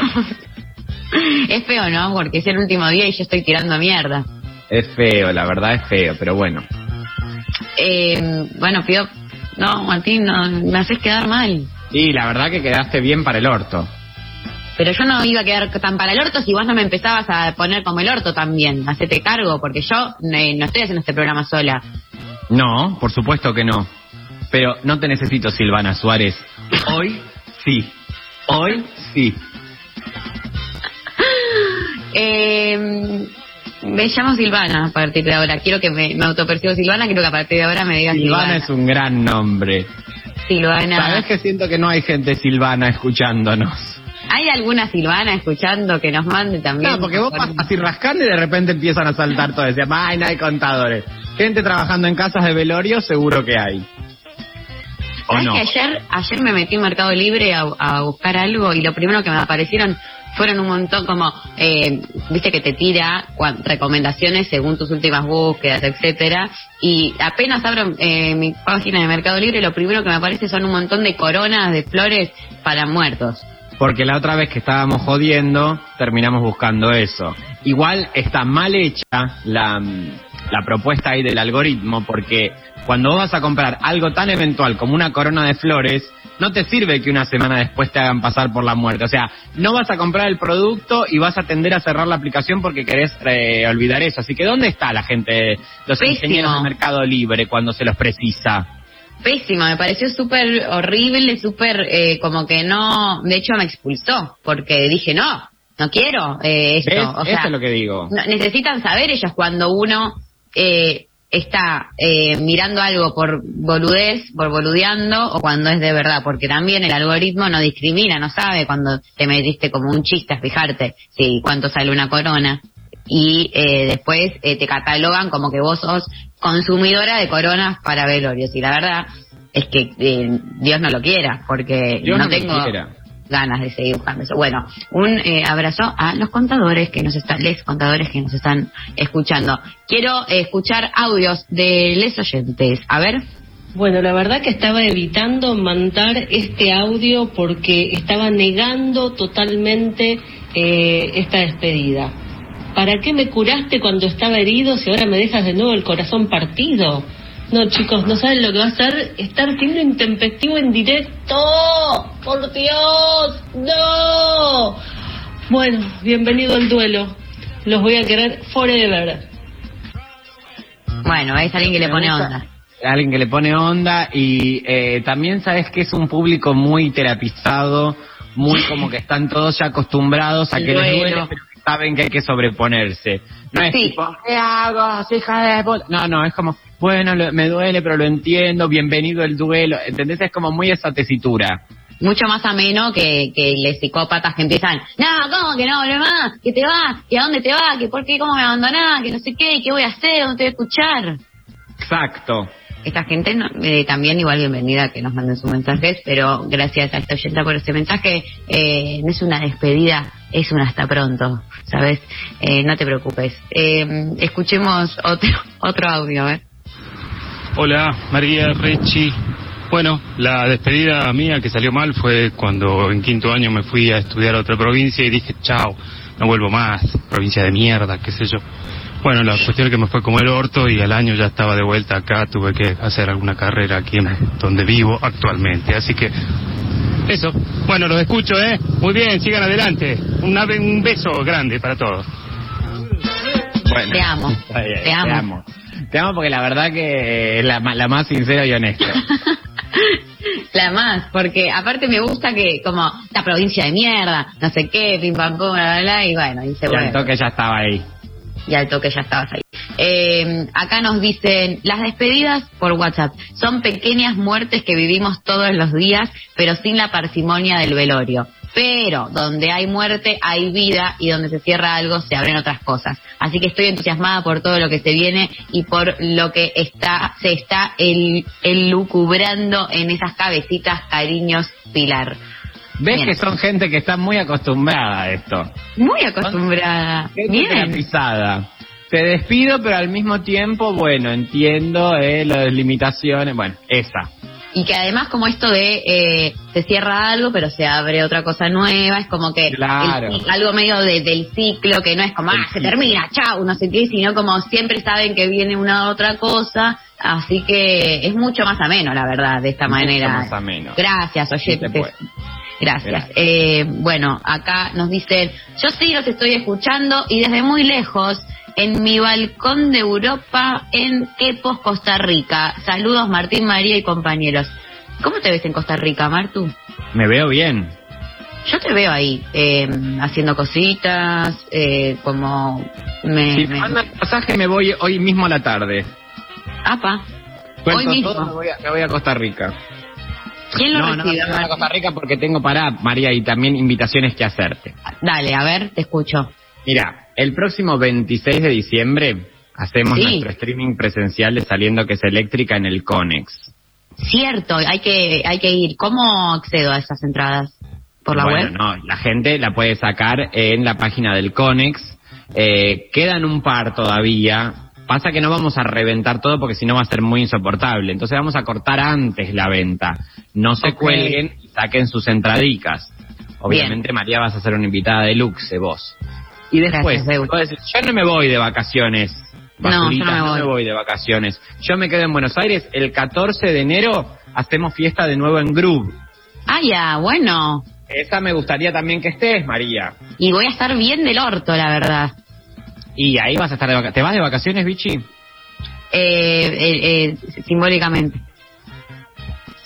Es feo, ¿no? Porque es el último día y yo estoy tirando mierda. Es feo, la verdad es feo, pero bueno. Eh, bueno, pido... No, Martín, no, me haces quedar mal. Y la verdad que quedaste bien para el orto. Pero yo no iba a quedar tan para el orto si vos no me empezabas a poner como el orto también. Hacete cargo, porque yo eh, no estoy haciendo este programa sola. No, por supuesto que no. Pero no te necesito, Silvana Suárez. Hoy sí. Hoy sí. Eh, me llamo Silvana a partir de ahora. Quiero que me, me autopercibo Silvana, quiero que a partir de ahora me digas Silvana Silvana. es un gran nombre. Silvana. ¿Sabes que siento que no hay gente Silvana escuchándonos? ¿Hay alguna Silvana escuchando que nos mande también? No, porque vos pasas así rascando y de repente empiezan a saltar todos. Decían, ay, no hay contadores. Gente trabajando en casas de velorio, seguro que hay. ¿O ¿Sabes no? que ayer, ayer me metí en Mercado Libre a, a buscar algo y lo primero que me aparecieron fueron un montón como, eh, viste que te tira recomendaciones según tus últimas búsquedas, etcétera Y apenas abro eh, mi página de Mercado Libre, lo primero que me aparece son un montón de coronas de flores para muertos. Porque la otra vez que estábamos jodiendo, terminamos buscando eso. Igual está mal hecha la, la propuesta ahí del algoritmo, porque cuando vos vas a comprar algo tan eventual como una corona de flores, no te sirve que una semana después te hagan pasar por la muerte. O sea, no vas a comprar el producto y vas a tender a cerrar la aplicación porque querés eh, olvidar eso. Así que, ¿dónde está la gente, los Pésimo. ingenieros de Mercado Libre cuando se los precisa? Pésimo, me pareció súper horrible, súper eh, como que no, de hecho me expulsó, porque dije no, no quiero eh, esto. ¿Ves? O sea, Eso es lo que digo. necesitan saber ellos cuando uno eh, está eh, mirando algo por boludez, por boludeando, o cuando es de verdad, porque también el algoritmo no discrimina, no sabe cuando te metiste como un chiste a fijarte si cuánto sale una corona. Y eh, después eh, te catalogan como que vos sos consumidora de coronas para velorios. Y la verdad es que eh, Dios no lo quiera, porque Dios no, no lo tengo quiera. Ganas de seguir buscando eso. Bueno, un eh, abrazo a los contadores que nos están, les contadores que nos están escuchando. Quiero eh, escuchar audios de les oyentes. A ver. Bueno, la verdad que estaba evitando mandar este audio porque estaba negando totalmente eh, esta despedida. ¿Para qué me curaste cuando estaba herido si ahora me dejas de nuevo el corazón partido? No, chicos, no saben lo que va a ser estar siendo intempestivo en directo. ¡Por Dios! ¡No! Bueno, bienvenido al duelo. Los voy a querer forever. Bueno, es alguien que le pone onda. Alguien que le pone onda y eh, también sabes que es un público muy terapizado, muy como que están todos ya acostumbrados a que les duelo. duele, pero que saben que hay que sobreponerse. No es Sí. tipo, ¿qué hago? hija de puta?". No, no, es como, bueno, lo- me duele, pero lo entiendo, bienvenido el duelo. ¿Entendés? Es como muy esa tesitura. Mucho más ameno que, que los psicópatas que empiezan, no, ¿cómo que no, más? ¿Que te vas? ¿Que a dónde te vas? ¿Que por qué? ¿Cómo me abandonás? ¿Que no sé qué? ¿Qué voy a hacer? ¿Dónde te voy a escuchar? Exacto. Esta gente eh, también igual bienvenida a que nos manden sus mensajes, pero gracias a esta oyenta por este mensaje. Eh, no es una despedida, es un hasta pronto, ¿sabes? Eh, no te preocupes. Eh, escuchemos otro, otro audio, ¿eh? Hola, María Rechi. Bueno, la despedida mía que salió mal fue cuando en quinto año me fui a estudiar a otra provincia y dije, chao, no vuelvo más, provincia de mierda, qué sé yo. Bueno, la cuestión es que me fue como el orto y al año ya estaba de vuelta acá, tuve que hacer alguna carrera aquí en donde vivo actualmente. Así que, eso. Bueno, los escucho, ¿eh? Muy bien, sigan adelante. Un, ave- un beso grande para todos. Bueno. Te amo, te amo. Te amo porque la verdad que es la, ma- la más sincera y honesta. La más, porque aparte me gusta que como la provincia de mierda, no sé qué, pim pam pum, bla bla bla, y bueno, Y al bueno. toque ya estaba ahí. Y al toque ya estabas ahí. Eh, acá nos dicen, las despedidas por WhatsApp son pequeñas muertes que vivimos todos los días, pero sin la parsimonia del velorio. Pero donde hay muerte hay vida y donde se cierra algo se abren otras cosas. Así que estoy entusiasmada por todo lo que se viene y por lo que está se está el, elucubrando en esas cabecitas, cariños, Pilar. ¿Ves Bien. que son gente que está muy acostumbrada a esto? Muy acostumbrada. Gente Bien. Te despido, pero al mismo tiempo, bueno, entiendo eh, las limitaciones. Bueno, esa. Y que además como esto de eh, se cierra algo pero se abre otra cosa nueva, es como que Claro. el- algo medio de- del ciclo, que no es como, El ah, se termina, chau, no sé qué, sino como siempre saben que viene una otra cosa, así que es mucho más ameno, la verdad, de esta Mucho manera. más ameno. Gracias, Sí oyentes. puede. Gracias. Gracias. Eh, bueno, acá nos dicen, yo sí los estoy escuchando y desde muy lejos, en mi balcón de Europa, en Quepos, Costa Rica. Saludos Martín, María y compañeros. ¿Cómo te ves en Costa Rica, Martu? Me veo bien. Yo te veo ahí, eh, haciendo cositas, eh, como... Me, Si me el pasaje, me voy hoy mismo a la tarde. Apa, Cuento hoy mismo. todo, me voy, a, me voy a Costa Rica. ¿Quién lo no, no, recibe, a Martu? Costa Rica porque tengo para, María, y también invitaciones que hacerte. Dale, a ver, te escucho. Mira, el próximo 26 de diciembre hacemos Sí. nuestro streaming presencial de Saliendo que es Eléctrica en el Conex. Cierto, hay que, hay que ir. ¿Cómo accedo a esas entradas? ¿Por la bueno, web? no, la gente la puede sacar en la página del Conex. Eh, quedan un par todavía. Pasa que no vamos a reventar todo porque si no va a ser muy insoportable. Entonces vamos a cortar antes la venta. No se cuelguen y saquen sus entradicas. Obviamente, María, vas a ser una invitada de luxe, vos. Y después, Gracias, yo no me voy de vacaciones. No, yo basurita, no me voy. de vacaciones. Yo me quedo en Buenos Aires. El 14 de enero hacemos fiesta de nuevo en Groove. Ah, ya, bueno. Esa me gustaría también que estés, María. Y voy a estar bien del orto, la verdad. Y ahí vas a estar de vacaciones. ¿Te vas de vacaciones, Vichy? Eh, eh, eh, simbólicamente.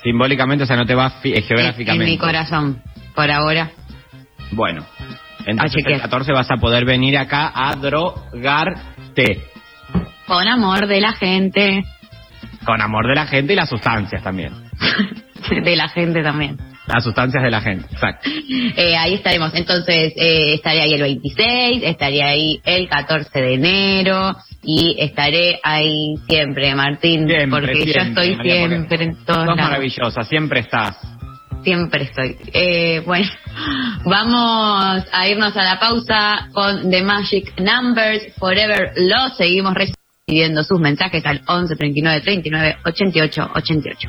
Simbólicamente, o sea, no te vas fi- eh, En, geográficamente. en mi corazón, por ahora. Bueno, entonces el 14 vas a poder venir acá a drogarte. Con amor de la gente. Con amor de la gente y las sustancias también. de la gente también. Las sustancias de la gente, exacto. Eh, ahí estaremos. Entonces, eh, estaré ahí el 26, estaré ahí el 14 de enero y estaré ahí siempre, Martín, Siempre, porque yo siempre, estoy María, porque siempre en todos Sos lados. maravillosa, siempre estás. Siempre estoy. Eh, bueno, vamos a irnos a la pausa con The Magic Numbers Forever Lo. Seguimos recibiendo sus mensajes al 11 39 39 88 88.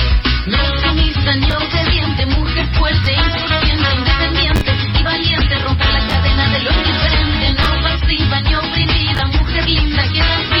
No sumisa ni obediente, mujer fuerte, insurgente, independiente y valiente, romper la cadena de lo indiferente, no pasiva ni oprimida, mujer linda que da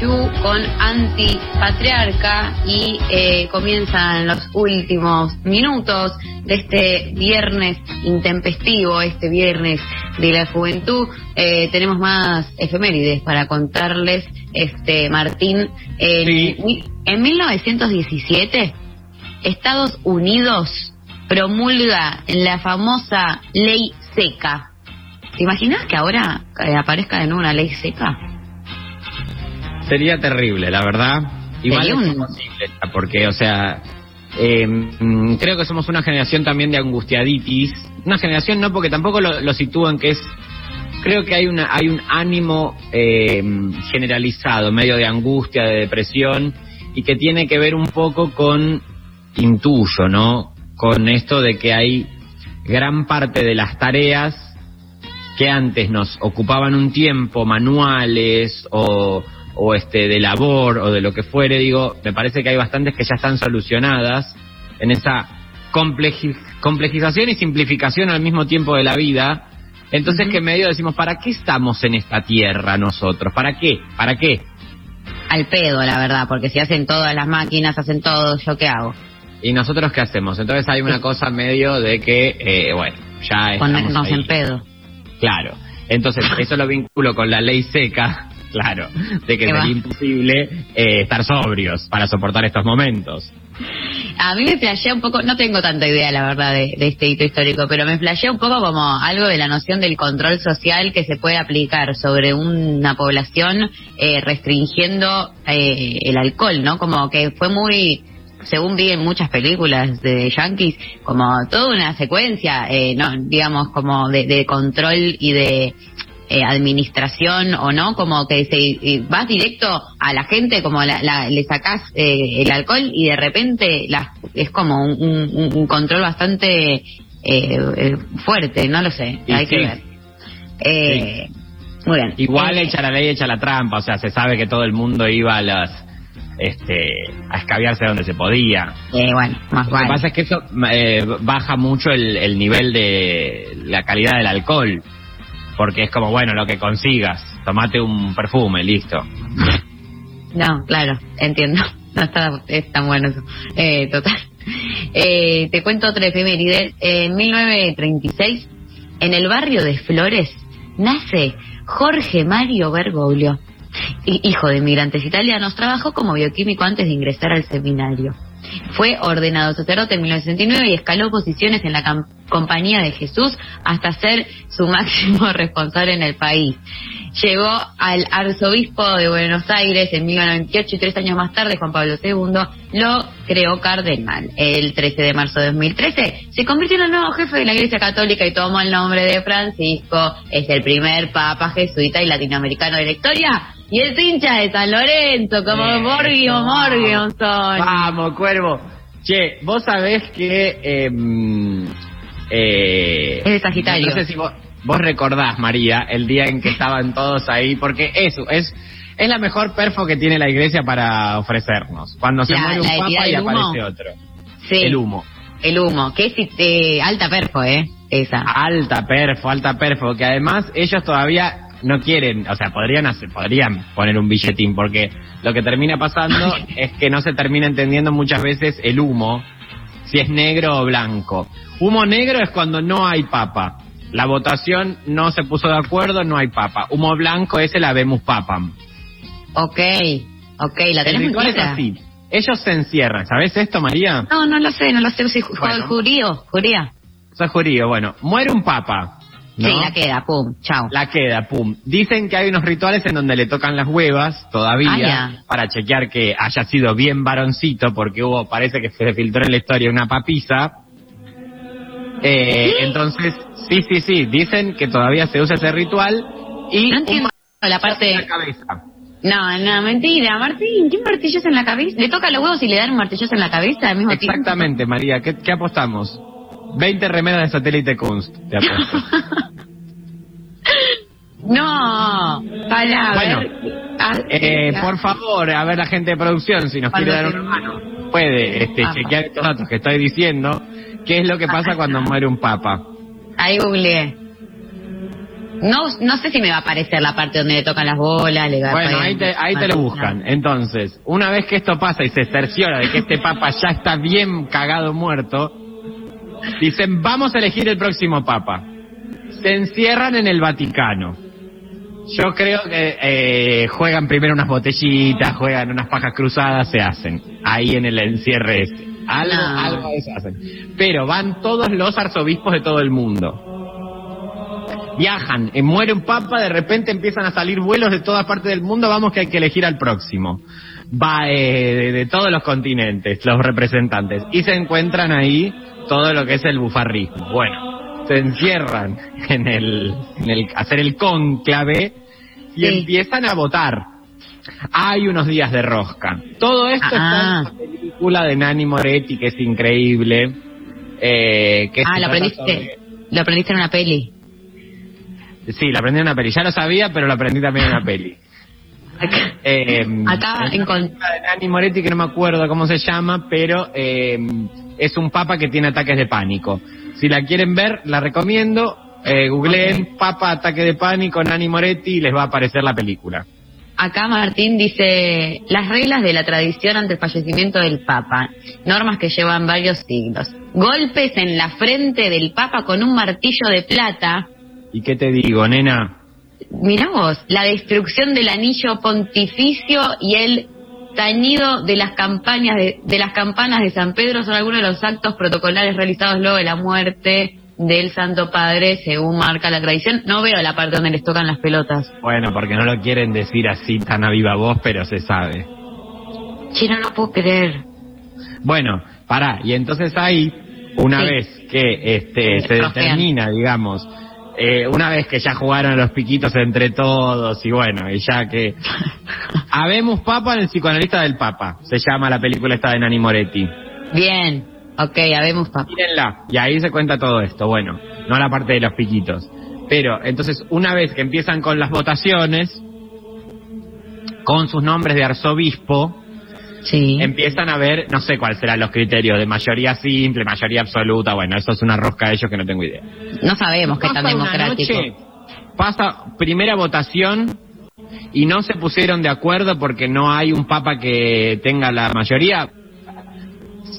Con Antipatriarca y eh, comienzan los últimos minutos de este viernes intempestivo, este viernes de la juventud. Eh, tenemos más efemérides para contarles, este Martín. En, en 1917, Estados Unidos promulga la famosa ley seca. ¿Te imaginas que ahora eh, aparezca de nuevo una ley seca? Sería terrible, la verdad. Igual Sería es un- imposible, porque, o sea, eh, creo que somos una generación también de angustiaditis. Una generación no, porque tampoco lo, en que es. Creo que hay una hay un ánimo eh, generalizado, medio de angustia, de depresión, y que tiene que ver un poco con, intuyo, ¿no? Con esto de que hay gran parte de las tareas que antes nos ocupaban un tiempo, manuales o, o este de labor o de lo que fuere, digo, me parece que hay bastantes que ya están solucionadas en esa compleji- complejización y simplificación al mismo tiempo de la vida. Entonces que medio decimos, ¿para qué estamos en esta tierra nosotros? ¿Para qué? ¿Para qué? Al pedo, la verdad, porque si hacen todas las máquinas, hacen todo, ¿yo qué hago? ¿Y nosotros qué hacemos? Entonces hay una cosa medio de que, eh, bueno, ya estamos Ponernos ahí. en pedo. Claro. Entonces, eso lo vinculo con la ley seca, claro, de que sería imposible eh, estar sobrios para soportar estos momentos. A mí me flashea un poco, no tengo tanta idea, la verdad, de, de este hito histórico, pero me flashea un poco como algo de la noción del control social que se puede aplicar sobre una población eh, restringiendo eh, el alcohol, ¿no? Como que fue muy, según vi en muchas películas de yankees, como toda una secuencia, eh, no, digamos, como de, de control y de eh, administración o no, como que se, vas directo a la gente, como la, la- le sacás eh, el alcohol y de repente la- es como un, un- un control bastante eh, eh, fuerte, no lo sé, Y hay sí. que ver. Eh, Muy bien. Igual Eh, echa la ley, echa la trampa, o sea, se sabe que todo el mundo iba a las este a escabiarse donde se podía. Eh, bueno, más Lo vale. que pasa es que eso eh, baja mucho el, el nivel de la calidad del alcohol, porque es como, bueno, lo que consigas, tomate un perfume, listo. No, claro, entiendo. No está, es tan bueno eso. Eh, total. Eh, te cuento otra efeméride. En 1936, en el barrio de Flores, nace Jorge Mario Bergoglio. hi- Hijo de inmigrantes italianos, trabajó como bioquímico antes de ingresar al seminario. Fue ordenado sacerdote en 1969 y escaló posiciones en la Compañía de Jesús hasta ser su máximo responsable en el país. Llegó al arzobispo de Buenos Aires en 1998 y tres años más tarde Juan Pablo II lo creó cardenal. El 13 de marzo de 2013 se convirtió en el nuevo jefe de la Iglesia Católica y tomó el nombre de Francisco. Es el primer papa jesuita y latinoamericano de la historia. Y el hincha de San Lorenzo, como Eso. Morgio Morgio son. Vamos, cuervo. Che, vos sabés que... eh, eh, Es de Sagitario. No sé si vos, vos recordás, María, el día en que estaban todos ahí, porque eso es... Es la mejor perfo que tiene la iglesia para ofrecernos. Cuando se La- muere un papa y aparece otro. Sí. El humo. El humo, que es eh, alta perfo, ¿eh? Esa. Alta perfo, alta perfo, que además ellos todavía no quieren, o sea, podrían hacer, podrían poner un billetín, porque lo que termina pasando es que no se termina entendiendo muchas veces el humo, si es negro o blanco. Humo negro es cuando no hay papa. La votación no se puso de acuerdo, no hay papa. Humo blanco es el habemus papam. Ok, ok, la El muy ritual es así. Ellos se encierran, ¿sabes esto, María? No, no lo sé, no lo sé. Si ju- Bueno. jurío, juría. Soy jurío. Bueno, muere un papa. ¿No? Sí, la queda, pum, chao. La queda, pum. Dicen que hay unos rituales en donde le tocan las huevas todavía Ah, para chequear que haya sido bien varoncito porque hubo, parece que se filtró en la historia una papisa. Eh, entonces, sí, sí, sí, dicen que todavía se usa ese ritual y No entiendo un la parte... en la cabeza. No, no, mentira, Martín, ¿qué martillos en la cabeza? ¿Le toca los huevos y le dan martillos en la cabeza al mismo tiempo? Exactamente, María, ¿qué, qué apostamos? 20 remeras de satélite Kunst, te apuesto. No, para, Bueno, ver. Ah, Eh, ah, por favor, a ver la gente de producción, si nos quiere dar una mano, puede este, Papa. chequear estos datos que estoy diciendo, qué es lo que pasa cuando muere un papa. Ahí googleé. No, no sé si me va a aparecer la parte donde le tocan las bolas, le Bueno, ahí te, ahí te lo buscan. Entonces, una vez que esto pasa y se cerciora de que este papa ya está bien cagado muerto, dicen, vamos a elegir el próximo papa. Se encierran en el Vaticano. Yo creo que eh, juegan primero unas botellitas, juegan unas pajas cruzadas, se hacen. Ahí en el encierre ese. Algo, No. algo eso hacen. Pero van todos los arzobispos de todo el mundo. Viajan, eh, muere un papa, de repente empiezan a salir vuelos de toda parte del mundo, vamos que hay que elegir al próximo. Va eh, de, de todos los continentes, los representantes. Y se encuentran ahí todo lo que es el bufarrismo. Bueno, se encierran en el, en el hacer el cónclave y empiezan a votar. Hay unos días de rosca. Todo esto está Ah. en la película de Nani Moretti, que es increíble. eh, que Ah, lo aprendiste, sobre- lo aprendiste en una peli. Sí, la aprendí en una peli. Ya lo sabía, pero lo aprendí también en una peli. Eh, Acá es una película de Nani Moretti que no me acuerdo cómo se llama, pero eh, es un papa que tiene ataques de pánico. Si la quieren ver, la recomiendo. Eh, googleen Papa Ataque de Pánico, Nani Moretti y les va a aparecer la película. Acá Martín dice las reglas de la tradición ante el fallecimiento del Papa, normas que llevan varios siglos. Golpes en la frente del Papa con un martillo de plata. ¿Y qué te digo, nena? Mirá vos, la destrucción del anillo pontificio y el tañido de las campañas de, de las campanas de San Pedro son algunos de los actos protocolares realizados luego de la muerte del Santo Padre, según marca la tradición. No veo la parte donde les tocan las pelotas. Bueno, porque no lo quieren decir así tan a viva voz, pero se sabe. Che, no lo puedo creer. Bueno, pará, y entonces ahí, una Sí. vez que este se determina, digamos, eh, una vez que ya jugaron los piquitos entre todos y bueno, y ya que... Habemos Papa en el psicoanalista del Papa, se llama la película esta de Nani Moretti. Bien, ok, habemos papá. Mírenla, y ahí se cuenta todo esto, bueno, no la parte de los piquitos. Pero, entonces, una vez que empiezan con las votaciones, con sus nombres de arzobispo, empiezan a ver, no sé cuáles serán los criterios, de mayoría simple, mayoría absoluta, bueno, eso es una rosca de ellos que no tengo idea. No sabemos qué tan democrático. noche, pasa primera votación y no se pusieron de acuerdo porque no hay un papa que tenga la mayoría.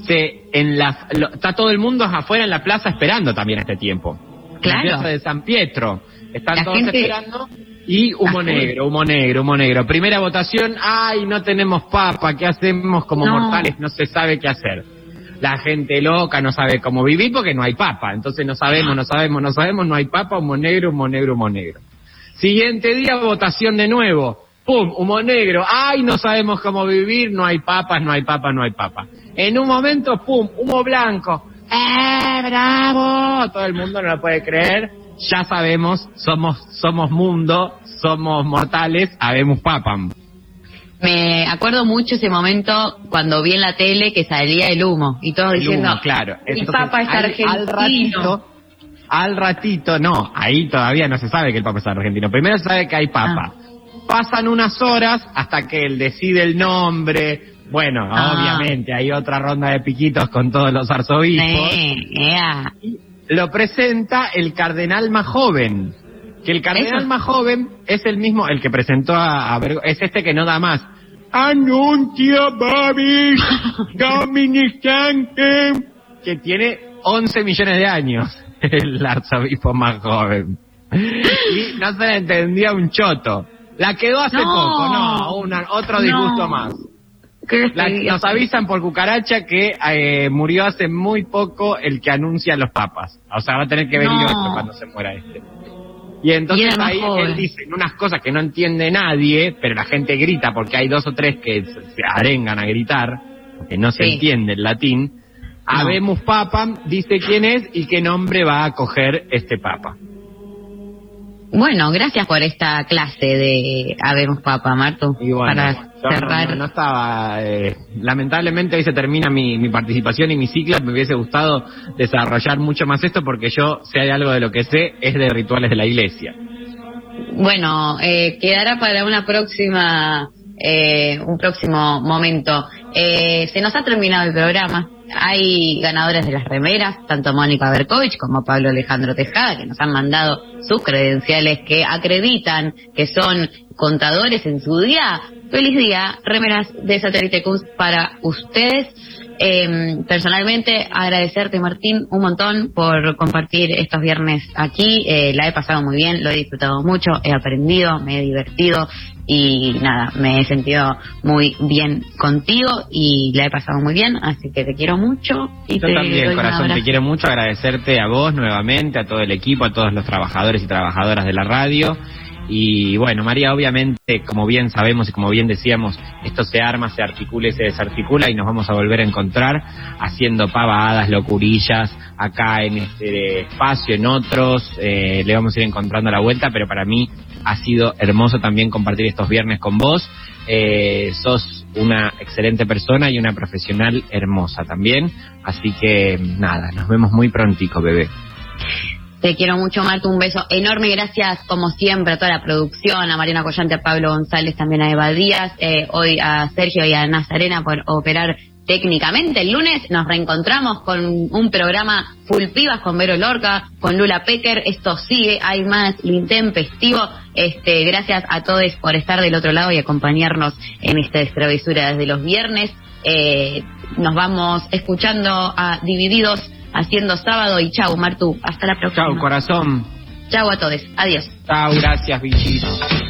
Se, en la, lo- está todo el mundo afuera en la plaza esperando también este tiempo. Claro. La plaza de San Pietro. Están La todos gente- esperando. Y humo negro, humo negro, humo negro. Primera votación, ay, no tenemos papa, ¿qué hacemos como No. mortales? No se sabe qué hacer. La gente loca no sabe cómo vivir porque no hay papa. Entonces no sabemos, no sabemos, no sabemos, no hay papa, humo negro, humo negro, humo negro. Siguiente día, votación de nuevo. ¡Pum! Humo negro. ¡Ay, no sabemos cómo vivir! No hay papas, no hay papas, no hay papa. En un momento, ¡pum! Humo blanco. ¡Eh, bravo! Todo el mundo no lo puede creer. Ya sabemos, somos, somos mundo, somos mortales, habemos papam. Me acuerdo mucho ese momento cuando vi en la tele que salía el humo y todos El diciendo, humo, claro. el Entonces, Papa es al- argentino. Al ratito, al ratito, no, ahí todavía no se sabe que el Papa es argentino. Primero se sabe que hay Papa. Ah. Pasan unas horas hasta que él decide el nombre. Bueno, Ah. obviamente hay otra ronda de piquitos con todos los arzobispos. Eh, ea. Lo presenta el cardenal más joven. Que el cardenal Eso. más joven es el mismo, el que presentó a, a es este que no da más. Anuncia Babis Dominicante que tiene 11 millones de años, el arzobispo más joven. Y no se le entendía un choto. La quedó hace No. poco, no, una, otro disgusto No. más. La- nos avisan por cucaracha que eh, murió hace muy poco el que anuncia a los papas. O sea, va a tener que venir No. otro cuando se muera este. Y entonces ahí joven. él dice unas cosas que no entiende nadie, pero la gente grita porque hay dos o tres que se arengan a gritar, porque no se Sí. entiende el latín. Habemos papam, dice quién es y qué nombre va a coger este papa. Bueno, gracias por esta clase de Habemos Papa, Martu. Y bueno, para yo cerrar. No, no estaba. eh, lamentablemente hoy se termina mi, mi participación y mi ciclo. Me hubiese gustado desarrollar mucho más esto porque yo, si hay algo de lo que sé, es de rituales de la iglesia. Bueno, eh, quedará para una próxima, eh, un próximo momento. Eh, se nos ha terminado el programa. Hay ganadores de las remeras, tanto Mónica Berkovich como Pablo Alejandro Tejada, que nos han mandado sus credenciales que acreditan que son contadores en su día. Feliz día, remeras de Satélite Cus para ustedes. Eh, personalmente, agradecerte, Martín, un montón por compartir estos viernes aquí. Eh, la he pasado muy bien, lo he disfrutado mucho, he aprendido, me he divertido y nada, me he sentido muy bien contigo y la he pasado muy bien, así que te quiero mucho. Y Yo te también, corazón, te quiero mucho agradecerte a vos nuevamente, a todo el equipo, a todos los trabajadores y trabajadoras de la radio. Y bueno, María, obviamente, como bien sabemos y como bien decíamos, esto se arma, se articula y se desarticula y nos vamos a volver a encontrar haciendo pavadas, locurillas, acá en este espacio, en otros, eh, le vamos a ir encontrando la vuelta, pero para mí ha sido hermoso también compartir estos viernes con vos. Eh, sos una excelente persona y una profesional hermosa también. Así que nada, nos vemos muy prontico, bebé. Te quiero mucho, Marta. Un beso enorme. Gracias, como siempre, a toda la producción, a Mariana Collante, a Pablo González, también a Eva Díaz, eh, hoy a Sergio y a Nazarena por operar técnicamente. El lunes nos reencontramos con un programa full pibas con Vero Lorca, con Lula Pecker. Esto sigue, hay más intempestivo. Este, gracias a todos por estar del otro lado y acompañarnos en esta travesura desde los viernes. Eh, nos vamos escuchando a Divididos haciendo sábado y chau, Martu. Hasta la próxima. Chau, corazón. Chau a todos. Adiós. Chau, gracias, bichitos.